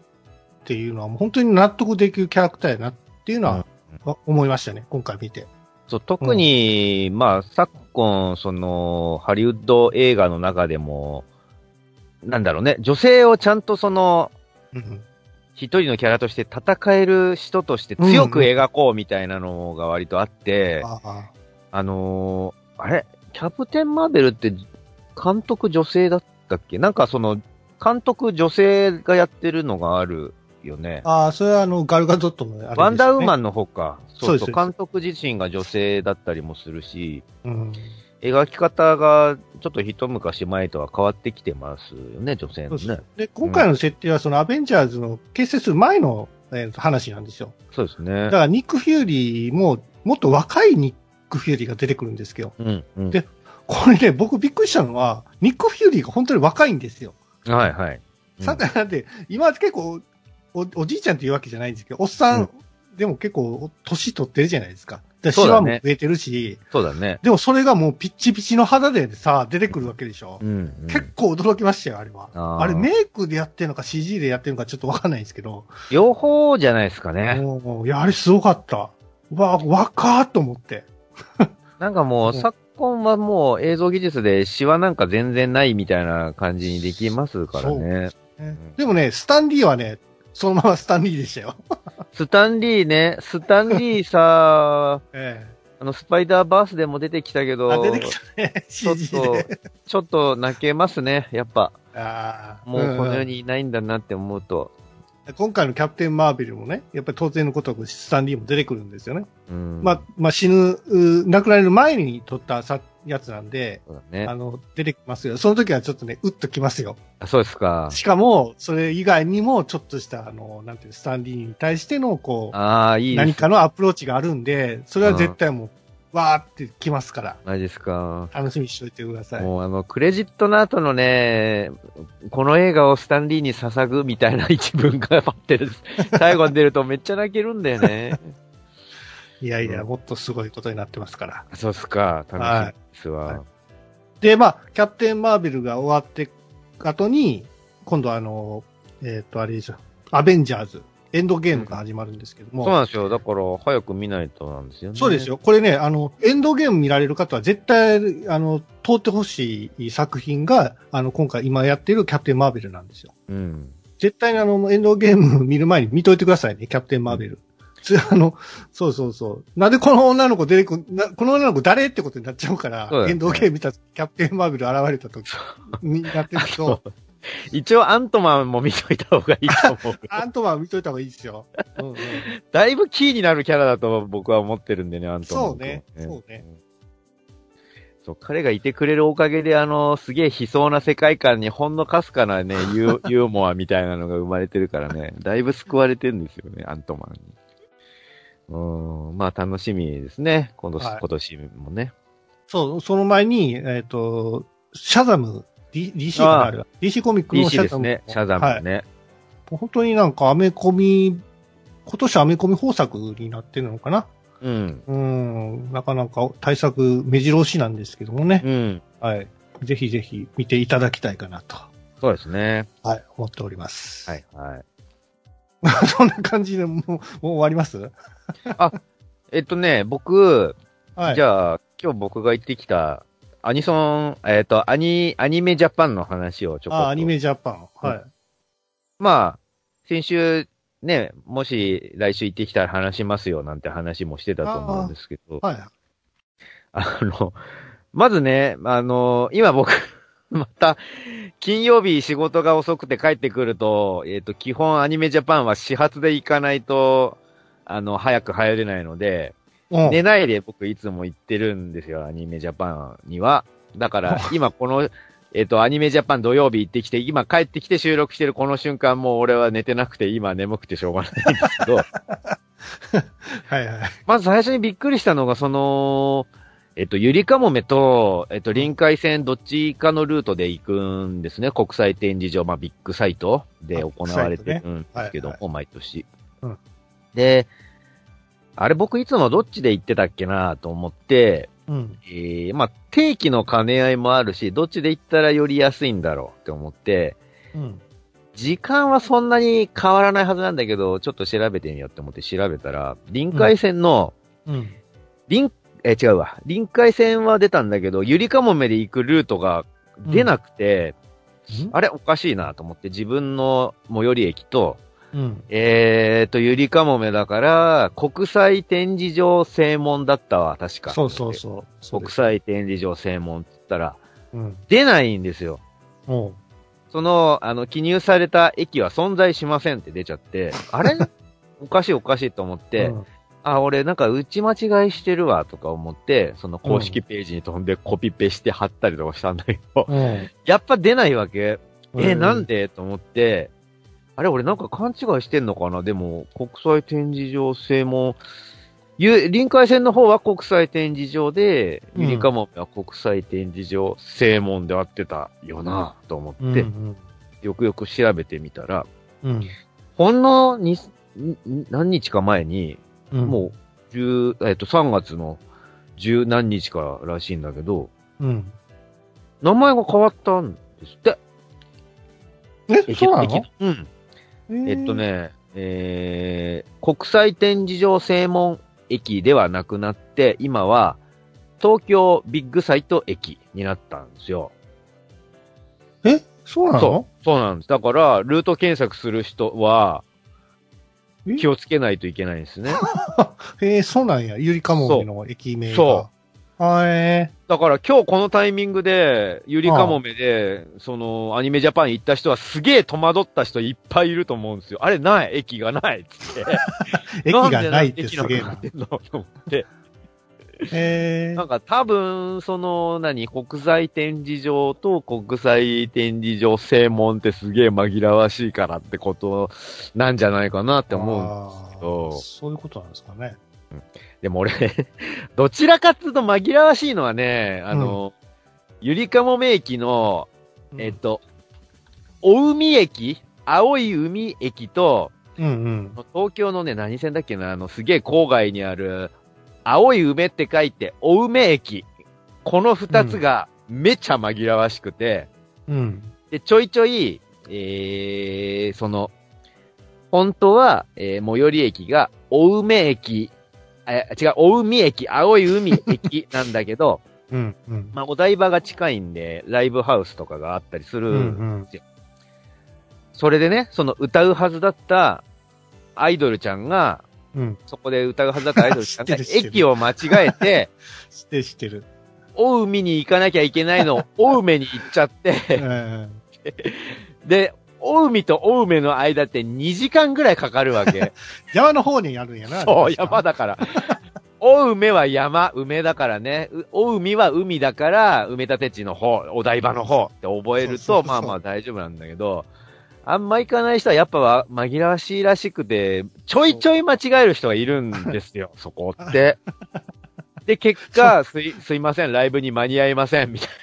ていうのはもう本当に納得できるキャラクターやなっていうのは、わ思いましたね、今回見て。そう、特に、まあ、昨今、その、ハリウッド映画の中でも、なんだろうね、女性をちゃんとその、うん一人のキャラとして戦える人として強く描こうみたいなのが割とあって、あああのーあれ？キャプテンマーベルって監督女性だったっけ？なんかその、監督女性がやってるのがあるよね。ああ、それはあの、ガルガドットのあれです、ね。ワンダーウーマンの方か。そうそう。監督自身が女性だったりもするし、うん。描き方がちょっと一昔前とは変わってきてますよね、女性のねで今回の設定はそのアベンジャーズの結成する前の、えーと話なんですよ。そうですねだ。からニック・フューリーも、もっと若いニック・フューリーが出てくるんですけど、うん、うん。でこれね、僕びっくりしたのは、ニック・フューリーが本当に若いんですよ。はいはい。さだって、今結構お、おじいちゃんっていうわけじゃないんですけど、おっさん、うんでも結構、年取ってるじゃないですか。でシワも増えてるし、そうだね。でもそれがもうピッチピチの肌でさ、出てくるわけでしょ。うん、うん。結構驚きましたよ、あれは。あーあれメイクでやってるのか CG でやってるのかちょっとわかんないんですけど、両方じゃないですかね。もういや、あれすごかった。うわ、若ーっと思って。なんかもう、うん昨今はもう映像技術でシワなんか全然ないみたいな感じにできますからね。でもね、スタンリーはね、そのままスタンリーでしたよ。スタンリーね、スタンリーさ、えあの、スパイダーバースでも出てきたけえど、あ、出てきたね、ちょっとで。、ちょっと泣けますね、やっぱ。あーもうこの世んにいないんだなって思うと。今回のキャプテン・マーベルもね、やっぱり当然のことくスタンリーも出てくるんですよね。うん。まあ、まあ死ぬ、う亡くなる前に撮ったさやつなんで、そうだねあ。の、出てきますよ。その時はちょっとね、うっときますよ。あそうですか。しかも、それ以外にも、ちょっとした、あの、なんていう、スタンリーに対しての、こう、ああ、いい。何かのアプローチがあるんで、それは絶対もう、わーってきますから、マジですか。楽しみにしておいてください。もうあの、クレジットの後のね、この映画をスタンリーに捧ぐみたいな一文がパッてる。最後に出るとめっちゃ泣けるんだよね。いやいや、うんもっとすごいことになってますから。そうっすか。楽しみですわ。はいで、まあ、キャプテン・マーベルが終わって後に、今度あの、えっ、と、あれでしょ、アベンジャーズ、エンドゲームが始まるんですけども、そうなんですよ。だから、早く見ないとなんですよね。そうです。よ。これね、あの、エンドゲーム見られる方は絶対、あの、通ってほしい作品が、あの、今回今やってるキャプテン・マーベルなんですよ。うん。絶対にあの、エンドゲーム見る前に見といてくださいね、キャプテン・マーベル。つあの、そうそうそう。なんでこの女の子出てくんな、この女の子誰ってことになっちゃうから、ねエンドゲーム見たキャプテン・マーベル現れた時になってると、一応、アントマンも見といた方がいいと思う。アントマン見といた方がいいですよ。うんうん、だいぶキーになるキャラだと僕は思ってるんでね、アントマン君。そうねそうねん。そう、彼がいてくれるおかげで、あの、すげえ悲壮な世界観にほんのかすかなね、ユーモアみたいなのが生まれてるからね、だいぶ救われてるんですよね、アントマンに。うん、まあ楽しみですね、今年、はい今年もね。そう、その前に、えっ、と、シャザム、D、DC がある。DC コミックのシャザム。ですね、シャザムね。本当になんかアメコミ、今年アメコミ豊作になってるのかな？うん。うん、なかなか対策目白押しなんですけどもね。うん。はい。ぜひぜひ見ていただきたいかなと、そうですね。はい、思っております。はい、はい。そんな感じでもう、もう終わります？えっとね、僕、はい。じゃあ、今日僕が行ってきた、アニソン、えっ、と、アニ、アニメジャパンの話をちょこっと。あ、アニメジャパン。はい。まあ、先週、ね、もし来週行ってきたら話しますよなんて話もしてたと思うんですけど、はい。あの、まずね、あの、今僕、また、金曜日仕事が遅くて帰ってくると、えっ、と、基本アニメジャパンは始発で行かないと、あの、早く入れないので、うん寝ないで僕いつも行ってるんですよ、アニメジャパンには。だから、今この、えっ、と、アニメジャパン土曜日行ってきて、今帰ってきて収録してるこの瞬間もう俺は寝てなくて、今眠くてしょうがないんですけど、はいはい。まず最初にびっくりしたのが、その、えっと、ゆりかもめと、えっと、臨海線どっちかのルートで行くんですね。国際展示場、まあ、ビッグサイトで行われてるんですけどはいも、毎年うん。で、あれ僕いつもどっちで行ってたっけなと思って、うん。えー、まあ、定期の兼ね合いもあるし、どっちで行ったらより安いんだろうって思って、うん。時間はそんなに変わらないはずなんだけど、ちょっと調べてみようって思って調べたら、臨海線の、うん。臨、えー違うわ。臨海線は出たんだけど、ゆりかもめで行くルートが出なくて、あれおかしいなと思って、自分の最寄り駅と、うん。えーと、ゆりかもめだから、国際展示場正門だったわ、確か。そうそうそう。国際展示場正門って言ったら、うん。出ないんですよ。その、あの、記入された駅は存在しませんって出ちゃって、あれ？おかしいおかしいと思って、うんあ、俺なんか打ち間違いしてるわとか思って、その公式ページに飛んでコピペして貼ったりとかしたんだけど、うん。やっぱ出ないわけ。え、うんなんで？と思って、あれ俺なんか勘違いしてんのかな？でも、国際展示場正門、ゆ、臨海線の方は国際展示場で、うんゆりかもめは国際展示場正門で合ってたよなと思って、うんよくよく調べてみたら、うん。ほんのに、に何日か前に、うん。もう、十、えっと、3月の十何日からしいんだけど、うん。名前が変わったんですって。え、そうなの？うん。ええっと。ね、えー、国際展示場正門駅ではなくなって、今は、東京ビッグサイト駅になったんですよ。え、そうなの？そう。そうなんです。だから、ルート検索する人は、え？気をつけないといけないんですね。えー、そうなんや。ゆりかもめの駅名が。。そうはい、えだから今日このタイミングで、ゆりかもめで、その、アニメジャパン行った人はすげえ戸惑った人いっぱいいると思うんですよ。あれない？駅がないっつって。ー、駅がないってすげえなんで。駅なってんのと思って。えー、なんか多分、その、何、国際展示場と国際展示場正門ってすげえ紛らわしいからってことなんじゃないかなって思うんけどあーそういうことなんですかね。でも俺、どちらかっていうと紛らわしいのはね、あの、ゆりかもめ駅の、えっと、お海駅青い海駅と、うんうん。東京のね、何線だっけな、あの、すげえ郊外にある、青い梅って書いて、お梅駅。この二つが、めちゃ紛らわしくて、うん。で、ちょいちょい、えー、その、本当は、えー、最寄り駅が、お梅駅、え、違う、お海駅、青い海駅なんだけど、うんうん。まあ、お台場が近いんで、ライブハウスとかがあったりする。うんうん。それでね、その歌うはずだったアイドルちゃんが、うん。そこで歌うはずだったアイドルちゃんが 駅を間違えて、知ってる知ってる。お海に行かなきゃいけないのを、お梅に行っちゃって、うん。で、お海とお梅の間って2時間ぐらいかかるわけ。山の方にやるんやな。そう、山だから。お梅は山、梅だからね。うお海は海だから、埋め立て地の方、お台場の方って覚えると、まあまあ大丈夫なんだけど、あんま行かない人はやっぱは紛らわしいらしくて、ちょいちょい間違える人がいるんですよ、そこって。で、結果、すい、すいません、ライブに間に合いません、みたいな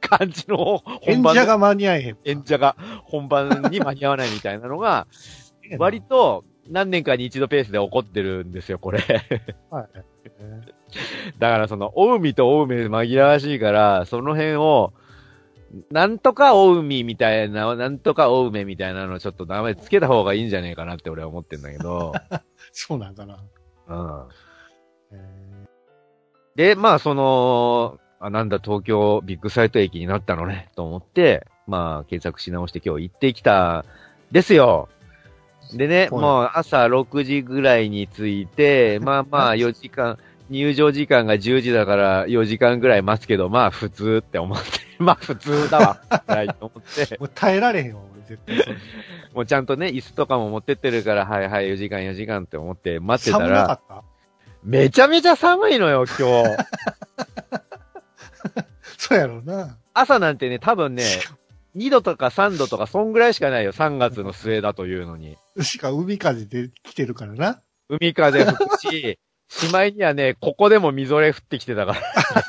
感じの本番の演者が間に合えへん。演者が本番に間に合わないみたいなのが、割と何年かに一度ペースで起こってるんですよ、これ。はい。だからその、お海とお梅紛らわしいから、その辺を、なんとかお海みたいな、なんとかお梅みたいなのちょっと名前つけた方がいいんじゃねえかなって俺は思ってんだけど。そうなんだな。うん。えで、まあその、あ、なんだ東京ビッグサイト駅になったのね、と思って、まあ検索し直して今日行ってきた、ですよ。でね、はいもう朝6時ぐらいに着いて、まあまあ4時間、入場時間が10時だから4時間ぐらい待つけど、まあ普通って思って、まあ普通だわ、はい、と思ってー、もう耐えられへんわ、俺絶対。もうちゃんとね、椅子とかも持ってってるから、はいはい、4時間4時間って思って待ってた寒なからっ、た？めちゃめちゃ寒いのよ、今日。そうやろうな。朝なんてね、多分ね、2度とか3度とか、そんぐらいしかないよ。3月の末だというのに。しか海風で来てるからな。海風吹くし、しまいにはね、ここでもみぞれ降ってきてたか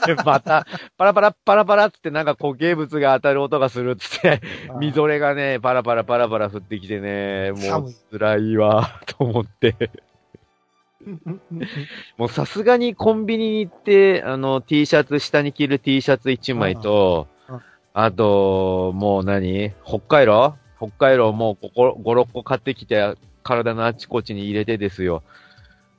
ら。また、パラパラパラパラっつってなんか固形物が当たる音がするっつって、みぞれがね、パラパラパラパラ降ってきてね、もう辛いわ、と思って。もうさすがにコンビニに行って、あの、T シャツ、下に着る T シャツ1枚とあと、もう何？北海道？北海道もうここ5、6個買ってきて、体のあちこちに入れてですよ。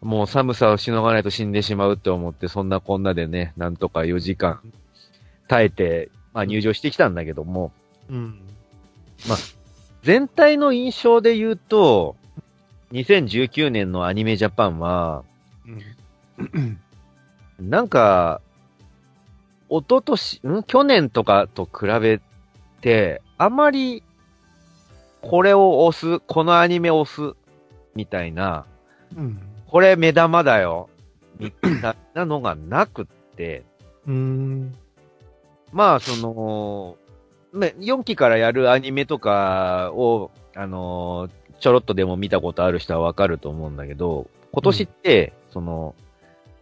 もう寒さをしのがないと死んでしまうって思って、そんなこんなでね、なんとか4時間耐えて、まあ入場してきたんだけども、うん。全体の印象で言うと、2019年のアニメジャパンは、うん。なんか、一昨年、ん？去年とかと比べて、あまり、これを押す、このアニメを押す、みたいな、うん。これ目玉だよ、みたいなのがなくって、うん。まあ、その、ね4期からやるアニメとかを、あのーちょろっとでも見たことある人はわかると思うんだけど、今年って、その、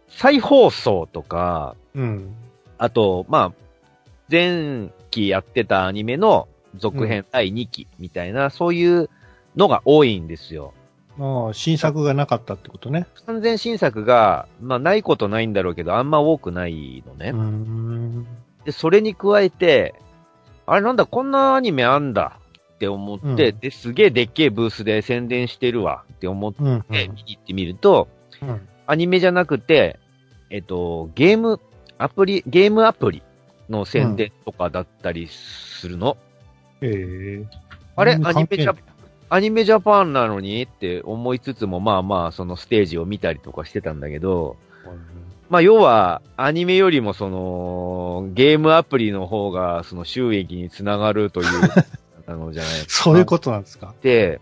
再放送とか、うん。あと、まあ、前期やってたアニメの続編第2期みたいな、そういうのが多いんですよ。ああ、新作がなかったってことね。完全新作が、まあないことないんだろうけど、あんま多くないのね。うーん。で、それに加えて、あれなんだ、こんなアニメあんだって思って、うんで、すげえでっけえブースで宣伝してるわって思ってうん。うん見に行ってみると、うん。アニメじゃなくて、えっと、ゲーム、アプリ、ゲームアプリの宣伝とかだったりするの。ええあれ？うんアニメじゃ関係アニメジャパンなのに？って思いつつも、まあまあ、そのステージを見たりとかしてたんだけど、まあ要は、アニメよりもその、ゲームアプリの方が、その収益につながるという、なのじゃないかなそういうことなんですか？で、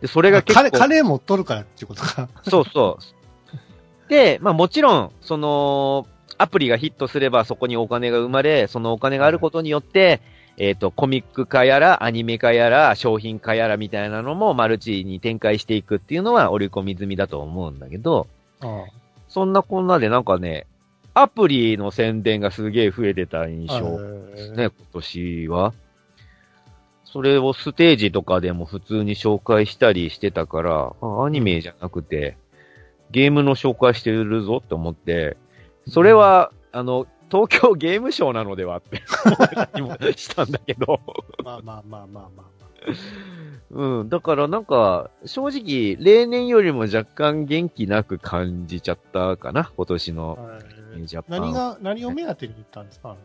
で、それが結構、金、金持っとるからっていうことか。そうそう。で、まあもちろん、その、アプリがヒットすればそこにお金が生まれ、そのお金があることによって、えっ、と、コミック化やら、アニメ化やら、商品化やらみたいなのもマルチに展開していくっていうのは織り込み済みだと思うんだけど、あそんなこんなでなんかね、アプリの宣伝がすげえ増えてた印あ象ですね、今年は。それをステージとかでも普通に紹介したりしてたから、あアニメじゃなくて、ゲームの紹介してるぞって思って、それは、あの、東京 ゲームショーなのではって 思ったりもしたんだけど。まあまあまあまあまあまうん。だからなんか、正直、例年よりも若干元気なく感じちゃったかな、今年あ。のはいジャパン。何が、何を目当てに行ったんですか？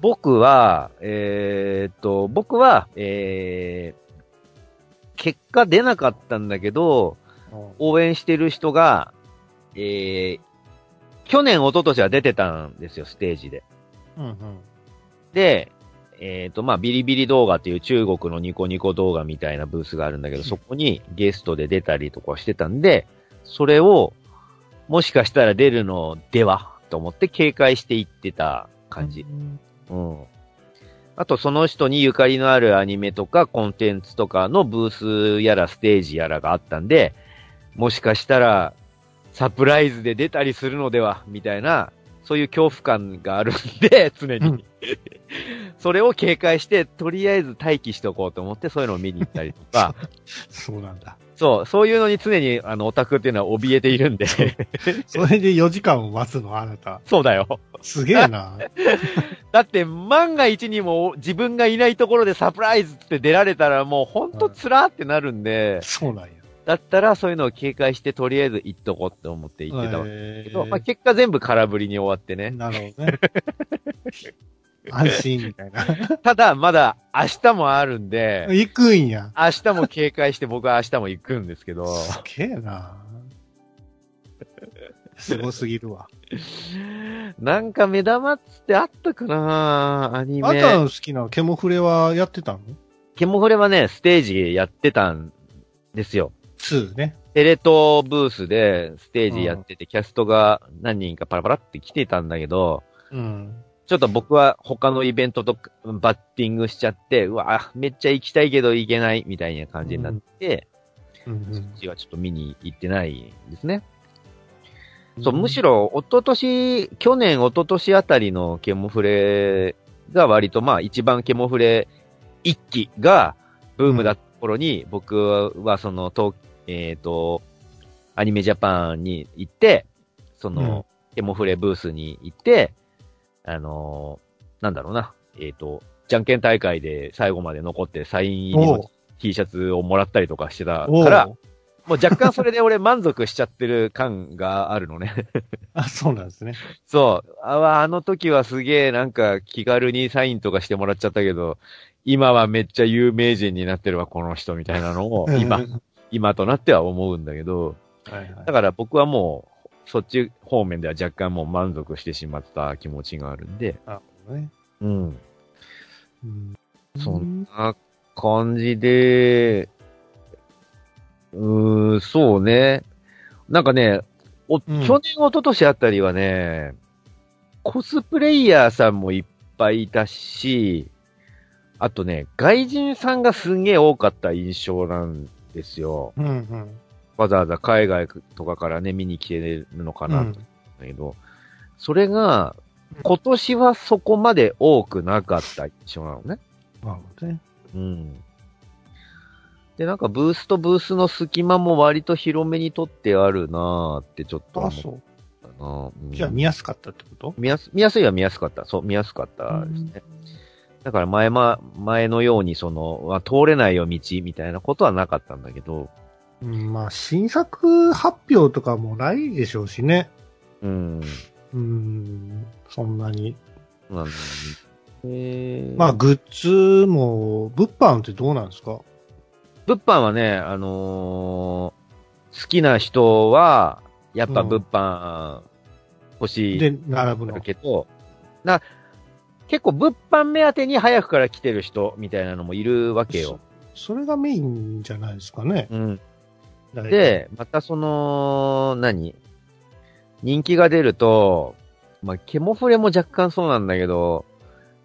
僕は、えーっと、僕は、えー、結果出なかったんだけど、応援してる人が、えー、去年、一昨年は出てたんですよ、ステージで。うんうん。で、えーっと、まあ、ビリビリ動画っていう中国のニコニコ動画みたいなブースがあるんだけど、そこにゲストで出たりとかしてたんで、それを、もしかしたら出るのではと思って警戒していってた感じ。うん。あと、その人にゆかりのあるアニメとかコンテンツとかのブースやらステージやらがあったんで、もしかしたら、サプライズで出たりするのでは、みたいな、そういう恐怖感があるんで、常に。うん それを警戒して、とりあえず待機しておこうと思って、そういうのを見に行ったりとか、そうなんだ。そう、そういうのに常に、あの、オタクっていうのは怯えているんで、それで4時間を待つの、あなた。そうだよ。すげえな。だって、万が一にも自分がいないところでサプライズって出られたらもうほんとつらーってなるんで、そうなんや。だったらそういうのを警戒してとりあえず行っとこうって思って行ってたわけだえけど、まあ結果全部空振りに終わってね。なるほどね。安心みたいな。ただ、まだ明日もあるんで、行くんや。明日も警戒して僕は明日も行くんですけど、すげえな。すごすぎるわ。なんか目玉っつってあったかなアニあんたのメ。好きなケモフレはやってたの？ケモフレはね、ステージやってたんですよ。?2 ね。テレ東ブースでステージやってて、キャストが何人かパラパラって来てたんだけど、うん。ちょっと僕は他のイベントとバッティングしちゃって、うわ、めっちゃ行きたいけど行けないみたいな感じになって、うんそっちはちょっと見に行ってないんですね。うん。そう、むしろ、一昨年、去年、一昨年あたりのケモフレが割と、まあ、一番ケモフレ一期がブームだった頃に、僕はその、東、えっ、と、アニメジャパンに行って、その、ケモフレブースに行って、あのーなんだろうな、えっ、と、じゃんけん大会で最後まで残ってサイン入りの T シャツをもらったりとかしてたから、もう若干それで俺満足しちゃってる感があるのね。あ、そうなんですね。そう。ああの時はすげえなんか気軽にサインとかしてもらっちゃったけど、今はめっちゃ有名人になってるわ、この人みたいなのを、今は、今となっては思うんだけど、いはいだから僕はもう、そっち方面では若干もう満足してしまった気持ちがあるんで、ねうん。うんそんな感じで、うーん、そうね。なんかね、お、ん去年、一昨年あたりはね、コスプレイヤーさんもいっぱいいたし、あとね、外人さんがすんげえ多かった印象なんですよ。うんうん。わざわざ海外とかからね、見に来てるのかな、うんだけど、それが、今年はそこまで多くなかった印象なのね。なるほどね。うん。で、なんかブースとブースの隙間も割と広めに取ってあるなーってちょっと思あ、っそう。うんじゃあ見やすかったってこと？見やす、見やすいは見やすかった。そう、見やすかったですね。だから前ま、前のようにその、あ通れないよ道みたいなことはなかったんだけど、うん、まあ、新作発表とかもないでしょうしね。うん。うん、そんなに。なんだえーまあ、グッズも、物販ってどうなんですか？物販はね、あのー好きな人は、やっぱ物販欲しいで、並ぶのだ。けど、な、結構物販目当てに早くから来てる人みたいなのもいるわけよ。それがメインじゃないですかね。うん。で、またその、何？人気が出ると、まあ、ケモフレも若干そうなんだけど、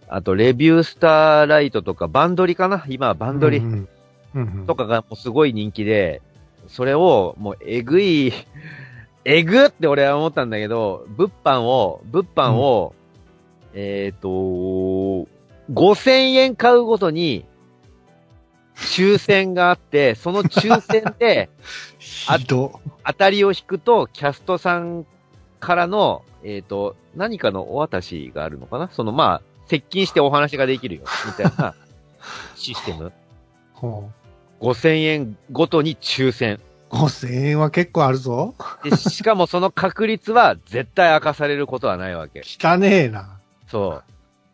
あと、レビュースターライトとか、バンドリかな？今はバンドリうんうん。うんうん。とかがもうすごい人気で、それをもうえぐい、えぐって俺は思ったんだけど、物販を、物販を、えっ、と、5000円買うごとに、抽選があって、その抽選であ ひど。当たりを引くと、キャストさんからの、えっ、と、何かのお渡しがあるのかな？そのまあ、接近してお話ができるよ、みたいな システム。ほ5000円ごとに抽選。う5000円は結構あるぞ。で、しかもその確率は絶対明かされることはないわけ。汚ねえな。そう。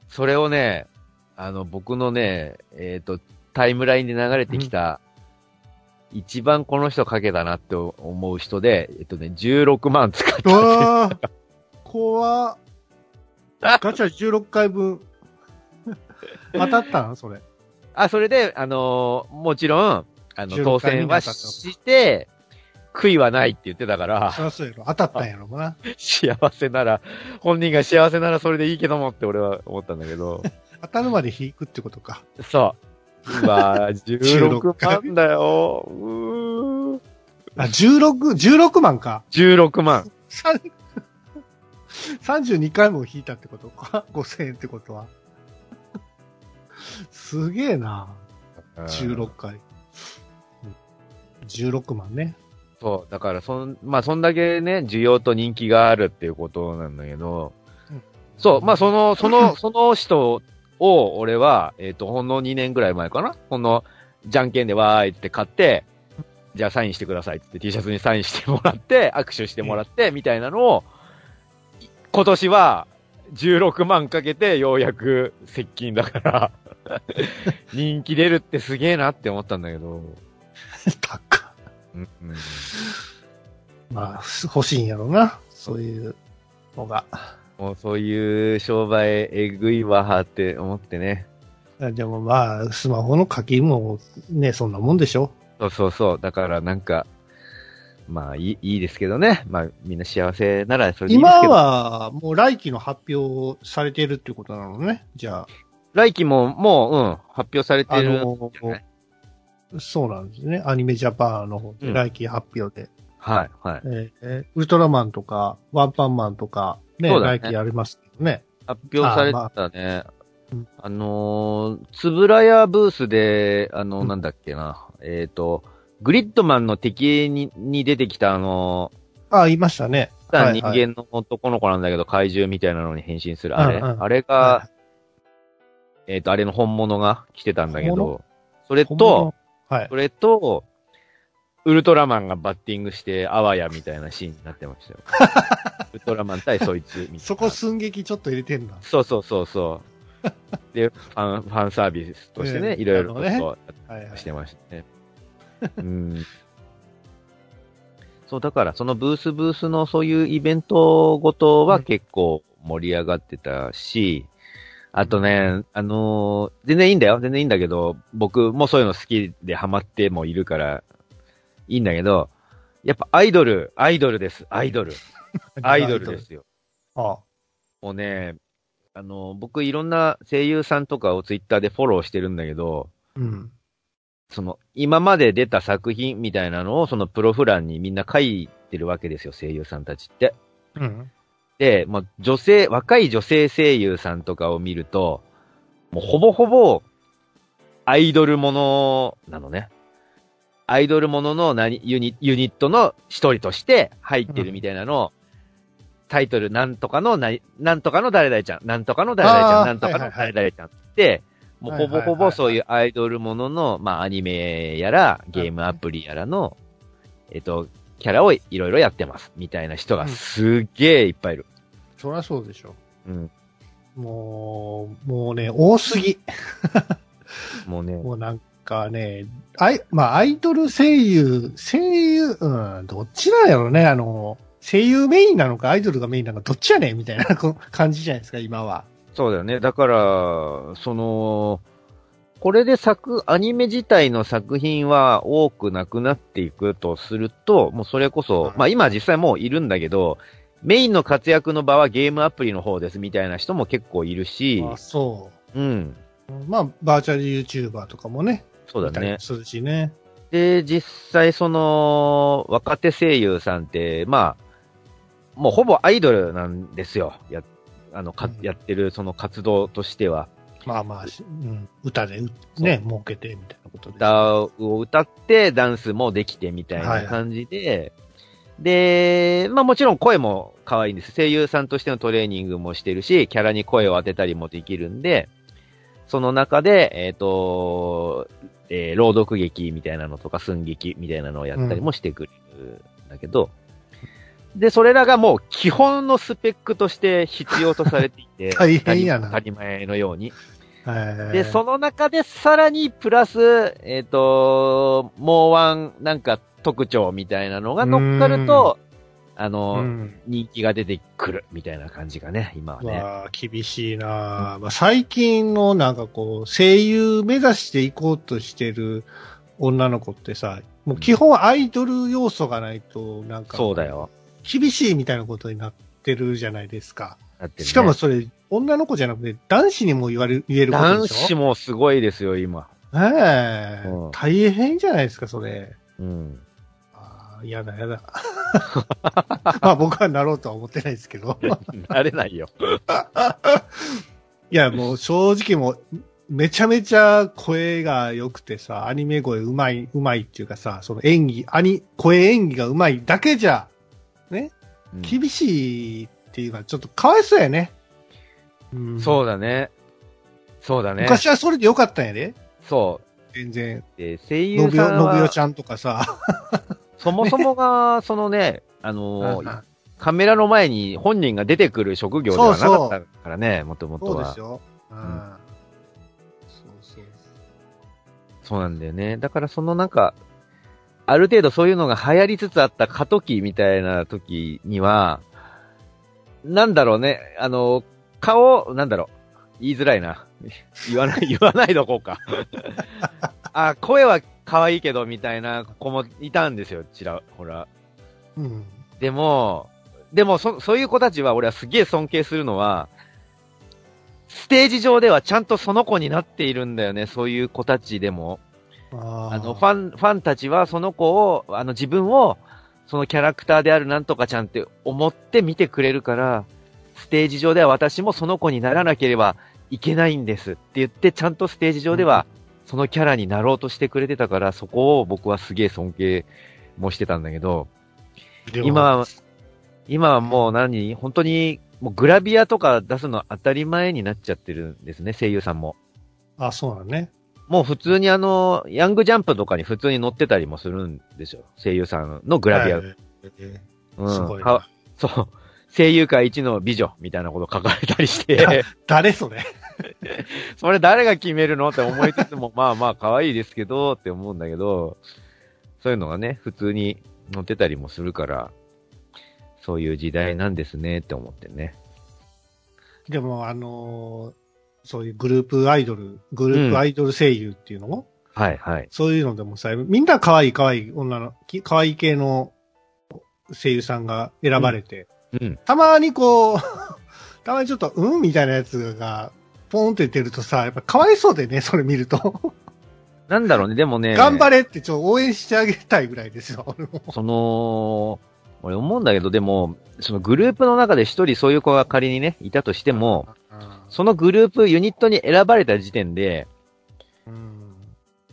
それをね、あの、僕のね、えっ、と、タイムラインで流れてきた、一番この人かけたなって思う人で、えっとね、16万使った。うわー怖っ ガチャ16回分。当たったのそれ。あ、それで、あのーもちろん、あの、16当選はして、悔いはないって言ってたから、そりゃそうやろ。当たったんやろうな。幸せなら、本人が幸せならそれでいいけどもって俺は思ったんだけど、当たるまで引くってことか。そう。うわぁ、16万だよ。うーあ、16、16万か。16万。さ32回も引いたってこと？か。5000円ってことは。すげえな。16回。うん16万ね。そう、だから、そん、まあ、そんだけね、需要と人気があるっていうことなんだけど、うんそう、まあ、その、その、その人を、俺は、えっ、と、ほんの2年ぐらい前かな？この、じゃんけんでわーいって買って、じゃあサインしてくださいって T シャツにサインしてもらって、握手してもらって、みたいなのを、今年は、16万かけて、ようやく接近だから、人気出るってすげえなって思ったんだけど、高うんうんまあ、欲しいんやろうな。そういうのが。もうそういう商売えぐいわーって思ってね。でもまあ、スマホの課金もね、そんなもんでしょ。そうそうそう。だからなんか、まあいいいいですけどね。まあみんな幸せならそれでいいです今けど。はもう来期の発表されているっていうことなのね。じゃ来期ももう、うん、発表されあ、あてる。の、そうなんですね。アニメジャパンの方うんで来期発表で。はい、はい。えーえーウルトラマンとか、ワンパンマンとか、ね、そうだね来期ありますけどね。発表されてたね。うんあのー、つぶらやブースで、あの、うんなんだっけな。えっ、と、グリッドマンの敵にに出てきたあのあ、いましたね。ー、はいはい人間の男の子なんだけど、怪獣みたいなのに変身するあれ。うんうんあれが、はえっ、と、あれの本物が来てたんだけ本ど、それ本と物、はい。それと、ウルトラマンがバッティングして、あわやみたいなシーンになってましたよ。ウルトラマン対そいつみたいな。そこ寸劇ちょっと入れてんだ。そうそうそうそう。で、ファン、ファンサービスとしてね、うんいろいろとなるほそうはいはい。してましたね。うん。そう、だから、そのブースブースのそういうイベントごとは結構盛り上がってたし、あとね、あのー全然いいんだよ。全然いいんだけど、僕もそういうの好きでハマってもいるから、いいんだけど、やっぱアイドル、アイドルです。アイドル。アイドルですよ。あもうね、あの、僕いろんな声優さんとかをツイッターでフォローしてるんだけど、うん。その、今まで出た作品みたいなのを、そのプロフ欄にみんな書いてるわけですよ、声優さんたちって。うん。で、まあ、女性、若い女性声優さんとかを見ると、もうほぼほぼ、アイドルものなのね。アイドルものの何ユニユニットの一人として入ってるみたいなの。を、タイトルなんとかのな、なんとかの誰々ちゃん、なんとかの誰々ちゃん、なんとかの誰々ちゃん。って、もうほぼほぼそういうアイドルものの、まあアニメやら、ゲームアプリやらの、えっと、キャラをいろいろやってます、みたいな人がすっげえいっぱいいる。そりゃそうでしょ。うん。もう、もうね、多すぎ。もうね、もうなんかね、アイ、まあ、アイドル声優、声優、うん、どっちなんやろね、あの、声優メインなのかアイドルがメインなのかどっちやねんみたいな感じじゃないですか、今は。そうだよね。だから、その、これで作、アニメ自体の作品は多くなくなっていくとすると、もうそれこそ、うんまあ今実際もういるんだけど、メインの活躍の場はゲームアプリの方ですみたいな人も結構いるし、あそうん。う。まあ、バーチャル YouTuber とかもね、そうだね。するしね。で、実際その、若手声優さんって、まあ、もうほぼアイドルなんですよ。や、あの、かうんやってるその活動としては。まあまあ、しうん、歌でう、ね、儲けてみたいなことで。歌を歌って、ダンスもできてみたいな感じで、で、まあもちろん声も可愛いんです。声優さんとしてのトレーニングもしてるし、キャラに声を当てたりもできるんで、その中で、えっ、と、えー朗読劇みたいなのとか寸劇みたいなのをやったりもしてくるんだけど、で、それらがもう基本のスペックとして必要とされていて、大変やな。当たり前のように。はい。で、その中でさらにプラス、えっ、と、もうワンなんか特徴みたいなのが乗っかると、あの、うん。人気が出てくるみたいな感じがね、今はね。厳しいなあまあ、最近のなんかこう、声優目指していこうとしてる女の子ってさ、もう基本アイドル要素がないと、なんか、そうだ。よ。厳しいみたいなことになってるじゃないですか。だってねしかもそれ、女の子じゃなくて、男子にも言われ、言えること男でしょ？子もすごいですよ、今。ええうん大変じゃないですか、それ。うん。あ あ、やだやだ。まあ僕はなろうとは思ってないですけど。なれないよ。いや、もう正直もう、めちゃめちゃ声が良くてさ、アニメ声うまい、うまいっていうかさ、その演技、アニ、声演技がうまいだけじゃ、ね、うん厳しいっていうか、ちょっとかわいそうやね。うんそうだね。そうだね。昔はそれでよかったんやで。そ全然。う。で、声優さんはのびおち、ゃんとかさ。そもそもが、そのね、あのーカメラの前に本人が出てくる職業ではなかったからね、もともとは。そうですよ。うん。んそうそう。そうなんだよね。だからそのなんか、ある程度そういうのが流行りつつあった過渡期みたいな時には、なんだろうね、あの、顔、なんだろう、言いづらいな。言わない、言わないどこうか。あ、声は可愛いけど、みたいな子もいたんですよ、ちら、ほら。うん。でも、でもそ、そういう子たちは俺はすげえ尊敬するのは、ステージ上ではちゃんとその子になっているんだよね、そういう子たちでも。ああの、ファン、ファンたちはその子を、あの、自分を、そのキャラクターであるなんとかちゃんって思って見てくれるから、ステージ上では私もその子にならなければいけないんですって言って、ちゃんとステージ上では、そのキャラになろうとしてくれてたから、そこを僕はすげえ尊敬もしてたんだけど、今は、今はもう何本当に、もうグラビアとか出すの当たり前になっちゃってるんですね、声優さんも。あ、そうなのね。もう普通にあの、ヤングジャンプとかに普通に載ってたりもするんですよ。声優さんのグラビア。はいうんすごいそう。声優界一の美女みたいなこと書かれたりして、誰それ それ誰が決めるのって思いつつも、まあまあ可愛いですけどって思うんだけど、そういうのがね、普通に載ってたりもするから、そういう時代なんですねって思ってね。でも、あのーそういうグループアイドル、グループアイドル声優っていうのも、はいはい。そういうのでもさ、みんな可愛い可愛い女の、き可愛い系の声優さんが選ばれて、うん。たまにこう、たまにちょっと、うん？みたいなやつが、ポンって出るとさ、やっぱかわいそうでね、それ見ると。なんだろうね、でもね、頑張れってちょっと応援してあげたいぐらいですよ、俺も。その、俺思うんだけど、でも、そのグループの中で一人そういう子が仮にね、いたとしても、そのグループ、ユニットに選ばれた時点で、うん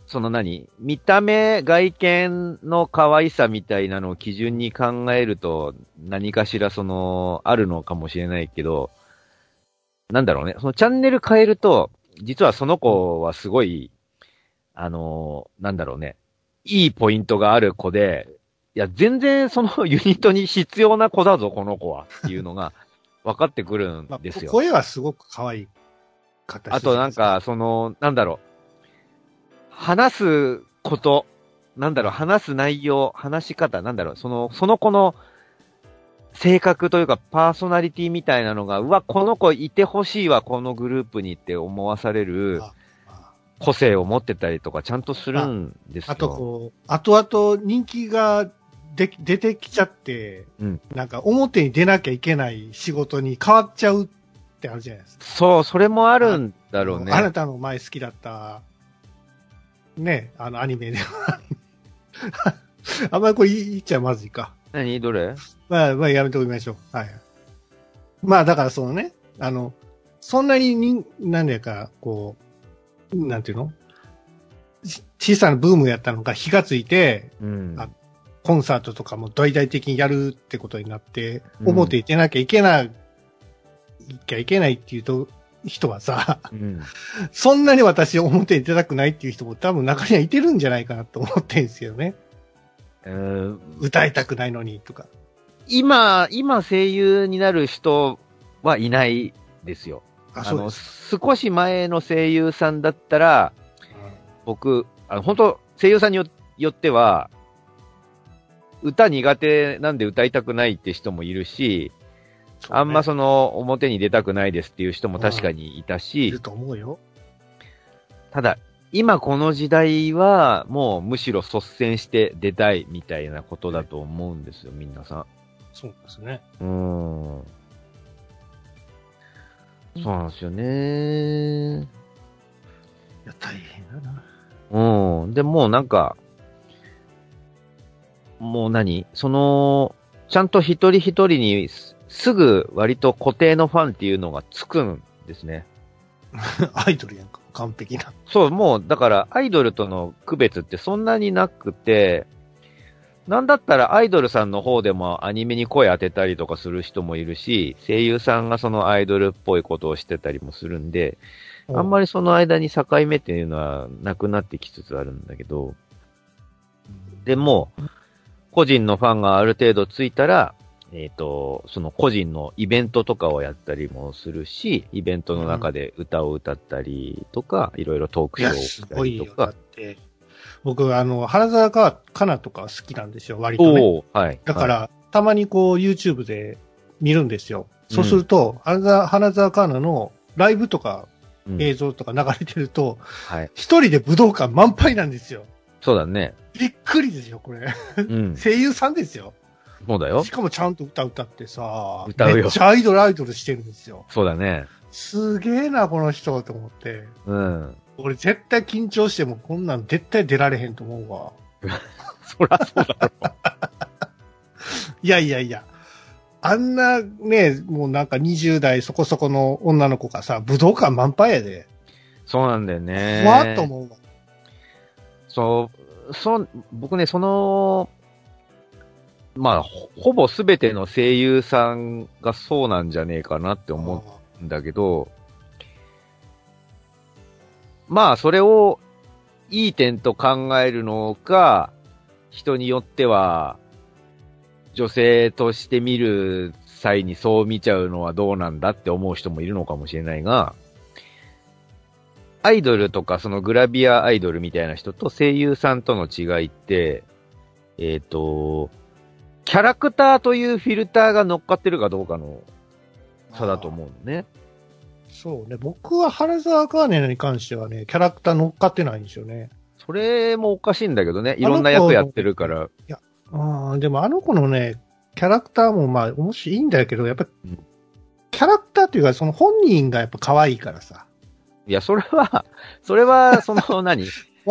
その何見た目、外見の可愛さみたいなのを基準に考えると、何かしらその、あるのかもしれないけど、なんだろうね。そのチャンネル変えると、実はその子はすごい、あの、なんだろうね。いいポイントがある子で、いや、全然その ユニットに必要な子だぞ、この子は。っていうのが分かってくるんまあですよ。声はすごく可愛い形あとなんか、その、なんだろう。話すこと、なんだろう、話す内容、話し方、なんだろう、その、その子の性格というかパーソナリティみたいなのが、うわ、この子いてほしいわ、このグループにって思わされる個性を持ってたりとかちゃんとするんですよ。あとこう、後々人気がで出てきちゃって、うんなんか表に出なきゃいけない仕事に変わっちゃうってあるじゃないですか。そう、それもあるんだろうね。あなたの前好きだった、ね、あのアニメでは。あんまりこれ言っちゃまずいか。何？どれ？まあ、まあ、やめておきましょう。はい。まあ、だからそのね、あの、そんなにに、なんだか、こう、なんていうの？し小さなブームやったのが火がついて、うん。あコンサートとかも大々的にやるってことになって、うん表に出なきゃいけない、いきゃいけないっていうと、人はさ、うん。そんなに私表に出たくないっていう人も多分中にはいてるんじゃないかなと思ってるんですよね。えー歌いたくないのにとか。今、今声優になる人はいないですよ。あ、あの、そうです。少し前の声優さんだったら、僕、あの、本当声優さんによよっては、歌苦手なんで歌いたくないって人もいるし、ねあんまその、表に出たくないですっていう人も確かにいたいしる、と思うよ。ただ、今この時代は、もうむしろ率先して出たいみたいなことだと思うんですよ、皆さそうですね。ん。うーん。そうなんですよね。いや、大変だな。うん。で、もうなんか、もう何？その、ちゃんと一人一人にすすぐ割と固定のファンっていうのがつくんですね。アイドルやんか、完璧な。そう、もうだからアイドルとの区別ってそんなになくて、なんだったらアイドルさんの方でもアニメに声当てたりとかする人もいるし、声優さんがそのアイドルっぽいことをしてたりもするんで、あんまり、りその間に境目っていうのはなくなってきつつあるんだけど、でも、個人のファンがある程度ついたら、えっ、と、その個人のイベントとかをやったりもするし、イベントの中で歌を歌ったりとか、いろいろトークショーをすしたりとかっ。て、僕、あの、原沢かかなとか好きなんですよ、割とね。はい。だから、たまにこう、YouTube で見るんですよ。そうすると、原沢花沢香菜のライブとかうん映像とか流れてると、はい。一人で武道館満杯なんですよ。そうだね。びっくりですよ、これ。うん。声優さんですよ。そうだよし。かもちゃんと歌歌ってさ、歌うよめっちゃアイドルアイドルしてるんですよ。そうだね。すげえな、この人と思って。うん。俺絶対緊張してもこんなん絶対出られへんと思うわ。そらそうだろ。いやいやいや。あんなね、もうなんか20代そこそこの女の子がさ、武道館満杯やで。そうなんだよね。わーっと思うわ。そう、そう、僕ね、その、まあ、ほほぼすべての声優さんがそうなんじゃねえかなって思うんだけど、まあ、それをいい点と考えるのか、人によっては、女性として見る際にそう見ちゃうのはどうなんだって思う人もいるのかもしれないが、アイドルとかそのグラビアアイドルみたいな人と声優さんとの違いって、えっ、と、キャラクターというフィルターが乗っかってるかどうかの差だと思うのね。そうね。僕は原沢カーネに関してはね、キャラクター乗っかってないんですよね。それもおかしいんだけどね。いろんな役やってるから。ああ、でもあの子のね、キャラクターもまあ面白いんだけど、やっぱ、うんキャラクターっていうか、その本人がやっぱ可愛いからさ。いや、それは、それは、その何、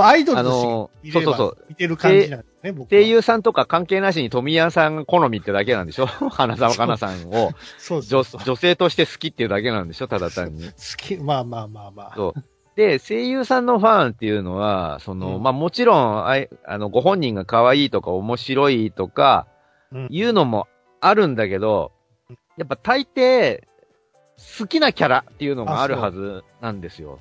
アイドルあとしてそうそうそう。見てる感じなんですね、僕は。声優さんとか関係なしに富谷さん好みってだけなんでしょ？花沢香菜さんをそうそうそう女女性として好きっていうだけなんでしょ？ただ単に。好き、まあまあまあまあ。そう。で、声優さんのファンっていうのは、その、うんまあもちろん、あいあの、ご本人が可愛いとか面白いとか、うんいうのもあるんだけど、やっぱ大抵、好きなキャラっていうのがあるはずなんですよ。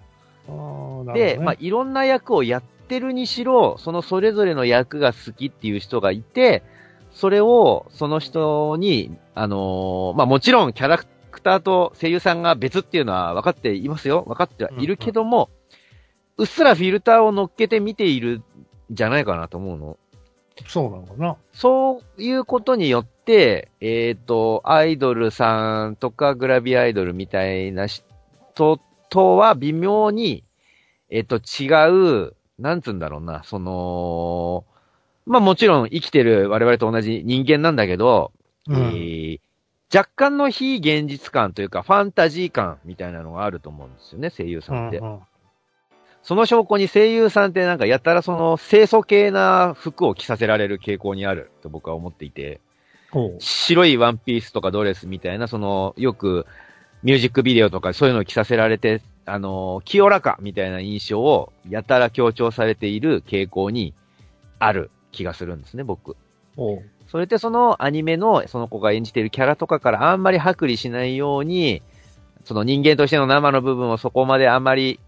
で、ねまあいろんな役をやってるにしろ、そのそれぞれの役が好きっていう人がいて、それをその人に、あのーまあもちろんキャラクターと声優さんが別っていうのは分かっていますよ。分かってはいるけども、うっすらフィルターを乗っけて見ているんじゃないかなと思うの。そうなのかな。そういうことによって、えっ、と、アイドルさんとかグラビアアイドルみたいな人とは微妙に、えっ、と、違う、なんつうんだろうな、その、まあもちろん生きてる我々と同じ人間なんだけど、うん。えー若干の非現実感というかファンタジー感みたいなのがあると思うんですよね、声優さんって。うんうん。その証拠に声優さんってなんかやたらその清楚系な服を着させられる傾向にあると僕は思っていて、白いワンピースとかドレスみたいな、その、よくミュージックビデオとかそういうのを着させられて、あの、清らかみたいな印象をやたら強調されている傾向にある気がするんですね、僕。ほそれってそのアニメのその子が演じているキャラとかからあんまり剥離しないように、その人間としての生の部分をそこまであんまり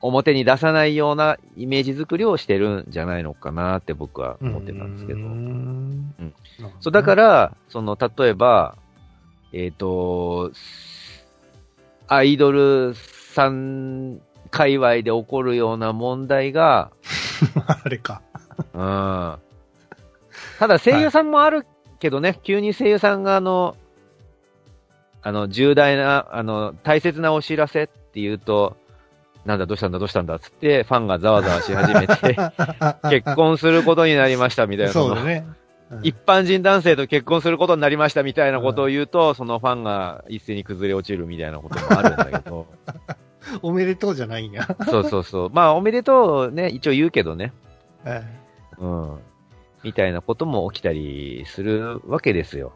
表に出さないようなイメージ作りをしてるんじゃないのかなって僕はう思ってたんですけど。うーんそう、だから、その、例えば、えっ、と、アイドルさん界隈で起こるような問題が、あれか。うん。ただ声優さんもあるけどね、急に声優さんがあの、あの、重大な、あの、大切なお知らせって言うと、なんだ、どうしたんだ、どうしたんだっつって、ファンがざわざわし始めて、結婚することになりましたみたいな、のそうだね。うん一般人男性と結婚することになりましたみたいなことを言うと、そのファンが一斉に崩れ落ちるみたいなこともあるんだけど、おめでとうじゃないんや。そうそうそう。まあ、おめでとうね、一応言うけどね。はいうん。みたいなことも起きたりするわけですよ。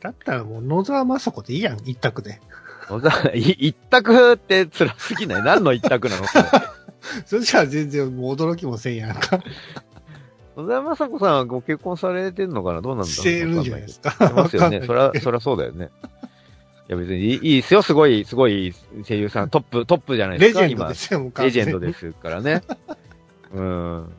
だったらもう野沢雅子でいいやん、一択で。野沢い一択って辛すぎない？何の一択なの？それ それじゃあ全然もう驚きもせんやんか。野沢雅子さんはご結婚されてんのかな？どうなんだ？ろうしてるんじゃないですか。してますよね。そら、そらそうだよね。いや別にいいいいですよ。すごい、すごい声優さん。トップ、トップじゃないですか。レジェンドですよ、もう今。レジェンドす。ですからね。うん。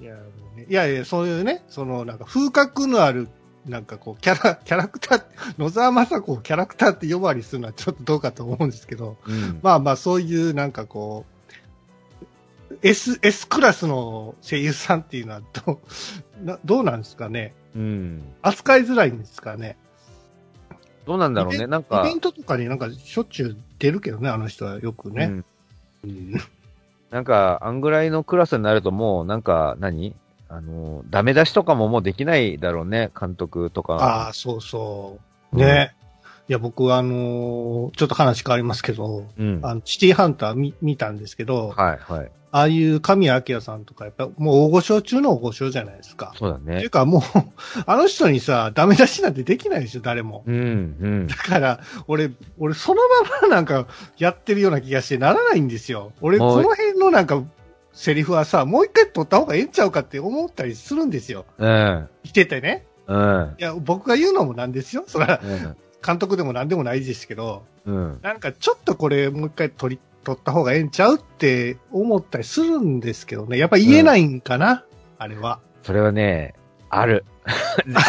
いや、もうねいやいや、そういうね、そのなんか風格のある、なんかこう、キャラ、キャラクター、野沢雅子をキャラクターって呼ばわりするのはちょっとどうかと思うんですけど、うん。まあまあそういうなんかこう、S、S クラスの声優さんっていうのはどう、などうなんですかね？うん。扱いづらいんですかね？どうなんだろうね？なんかイベ、ントとかになんかしょっちゅう出るけどね、あの人はよくね。うん。うん なんか、あんぐらいのクラスになるともう、なんか何、あの、ダメ出しとかももうできないだろうね。監督とか。ああ、そうそう。ね。いや、僕はあのーちょっと話変わりますけど、うん。はあの、シティハンター見見たんですけど、い、はい。ああいう神谷明さんとか、やっぱもう大御所中の大御所じゃないですか。そうだねっていう。かもう、あの人にさ、ダメ出しなんてできないでしょ、誰も。うん、うんだ。から、俺、俺そのままなんかやってるような気がしてならないんですよ。俺、この辺のなんか、セリフはさ、もう一回取った方がええんちゃうかって思ったりするんですよ。うん。来ててね。うん。いや、僕が言うのもなんですよ。それは、うん。監督でもなんでもないですけど、うん。なんかちょっとこれもう一回取り、取った方がええんちゃうって思ったりするんですけどね。やっぱ言えないんかな、あれは。それはね、ある。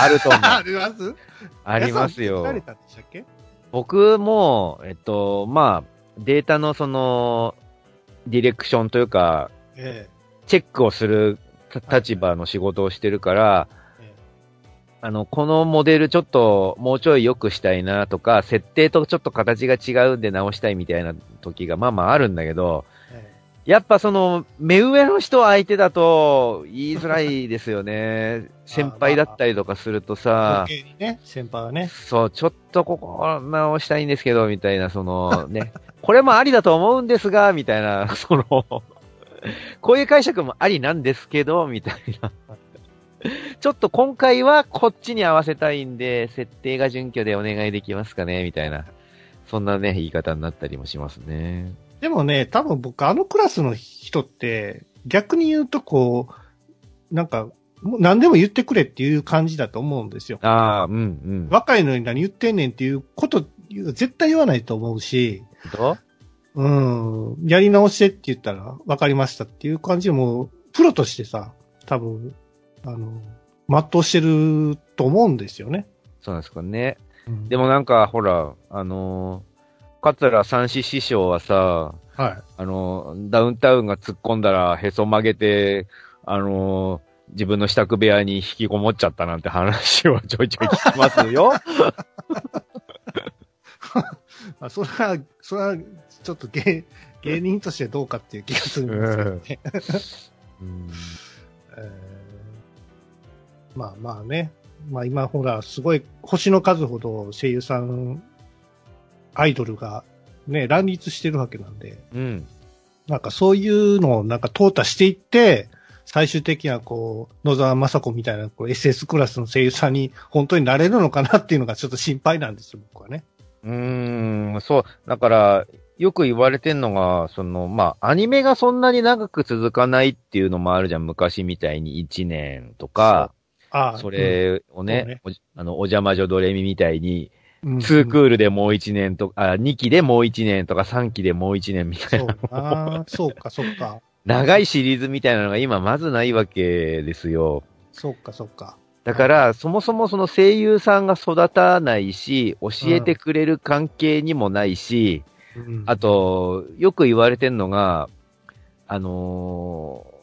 あると思う。あります？ありますよ僕も、えっと、まあ、データのその、ディレクションというか、えチェックをするた立場の仕事をしてるから、ええあの、このモデルちょっともうちょい良くしたいなとか、設定とちょっと形が違うんで直したいみたいな時がまあまああるんだけど、ええやっぱその、目上の人相手だと言いづらいですよね。先輩だったりとかするとさ余、計にね、先輩はね。そう、ちょっとここ直したいんですけど、みたいな、そのね、これもありだと思うんですが、みたいな、その、こういう解釈もありなんですけど、みたいな。ちょっと今回はこっちに合わせたいんで、設定が準拠でお願いできますかね、みたいな。そんなね、言い方になったりもしますね。でもね、多分僕、あのクラスの人って、逆に言うとこう、なんか、もう何でも言ってくれっていう感じだと思うんですよ。ああ、うんうん。若いのに何言ってんねんっていうこと、絶対言わないと思うし、どうん、やり直してって言ったら分かりましたっていう感じでもう、プロとしてさ、多分、あの、全うしてると思うんですよね。そうなんですかね。うんでもなんか、ほら、あのー、桂三枝師匠はさ、はい。あのー、ダウンタウンが突っ込んだらへそ曲げて、あのー、自分の支度部屋に引きこもっちゃったなんて話をちょいちょい聞きますよ。あそれは、それは、ちょっと芸、芸人としてどうかっていう気がするんですけどね。うん えーまあまあね。まあ今ほら、すごい星の数ほど声優さん、アイドルがね、乱立してるわけなんで、うん。なんかそういうのをなんか淘汰していって、最終的にはこう、野沢雅子みたいなこう SS クラスの声優さんに本当になれるのかなっていうのがちょっと心配なんですよ、僕はね。うーん、そう。だから、よく言われてんのが、その、まあ、アニメがそんなに長く続かないっていうのもあるじゃん。昔みたいに1年とか、ああそれをね、そうねおじあの、お邪魔女ドレミみたいに、うん、2クールでもう1年とか、あ、2期でもう1年とか3期でもう1年みたいな。な。そうか、そうか。長いシリーズみたいなのが今まずないわけですよ。そうか、そうか。だから、そもそもその声優さんが育たないし、教えてくれる関係にもないし、うんあと、よく言われてんのが、あのー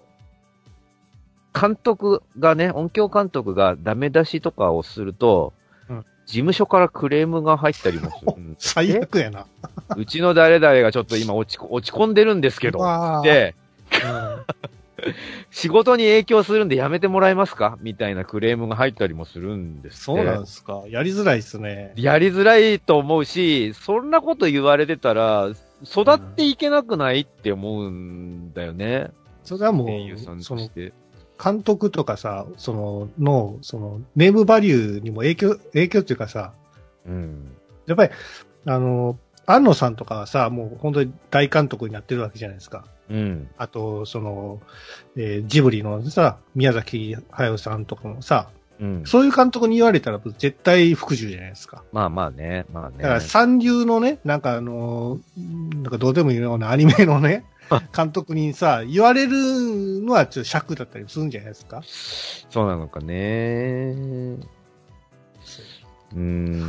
監督がね、音響監督がダメ出しとかをすると、うん事務所からクレームが入ったりもする。う ん最悪やな。うちの誰々がちょっと今落ちこ落ち込んでるんですけど、で、うん 仕事に影響するんでやめてもらえますか？みたいなクレームが入ったりもするんですそうなんですか。やりづらいですね。やりづらいと思うし、そんなこと言われてたら、育っていけなくないって思うんだよね。それはもう、その、として。監督とかさ、その、の、その、ネームバリューにも影響、影響っていうかさ、うん。やっぱり、あの、安野さんとかはさ、もう本当に大監督になってるわけじゃないですか。うん。あと、その、えージブリのさ、宮崎駿さんとかもさ、うん。そういう監督に言われたら絶対服従じゃないですか。まあまあね。まあね。だから三流のね、なんかあのーなんかどうでもいいようなアニメのね、監督にさ、言われるのはちょっと尺だったりするんじゃないですか？そうなのかね。うーん。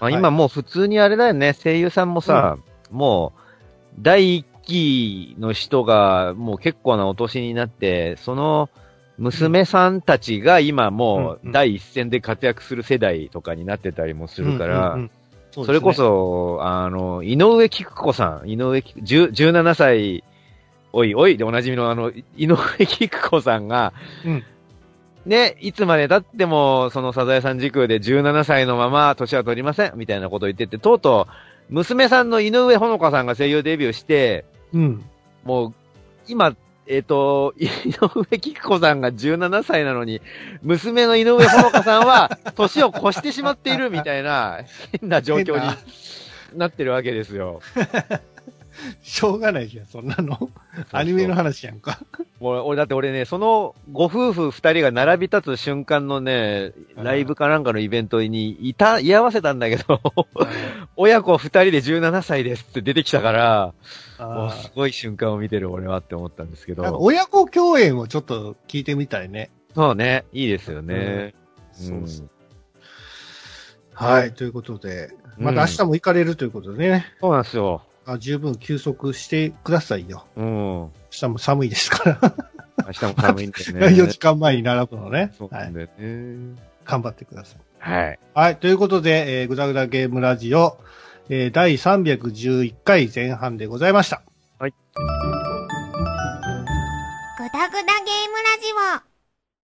まあ今もう普通にあれだよね。声優さんもさ、もう、第一期の人がもう結構なお年になって、その娘さんたちが今もう第一線で活躍する世代とかになってたりもするから、それこ、そ、あの、井上菊子さん、井上菊、10 17歳、おいおいでおなじみのあの、井上菊子さんが、うん。ね、いつまで経っても、そのサザエさん時空で17歳のまま年は取りません、みたいなことを言ってて、とうとう、娘さんの井上ほのかさんが声優デビューして、うん。もう、今、えっ、と、井上菊子さんが17歳なのに、娘の井上ほのかさんは、年を越してしまっているみたいな、変な状況になってるわけですよ。しょうがないじゃん、そんなの。アニメの話やんか。俺、俺だって俺ね、そのご夫婦二人が並び立つ瞬間のね、ライブかなんかのイベントにいた、居合わせたんだけど、親子二人で17歳ですって出てきたから、もうあすごい瞬間を見てる俺はって思ったんですけど。親子共演をちょっと聞いてみたいね。そうね、いいですよね。そうそうはい、ということで、うんまた明日も行かれるということでね、そうなんですよ。あ十分休息してくださいよ。うん。明日も寒いですから。明日も寒いんでね。4時間前に並ぶのね。はい。そうなんだよね。頑張ってください。はい。はい。ということで、えー、ぐだぐだゲームラジオ、えー、第311回前半でございました。ぐだぐだゲームラジオ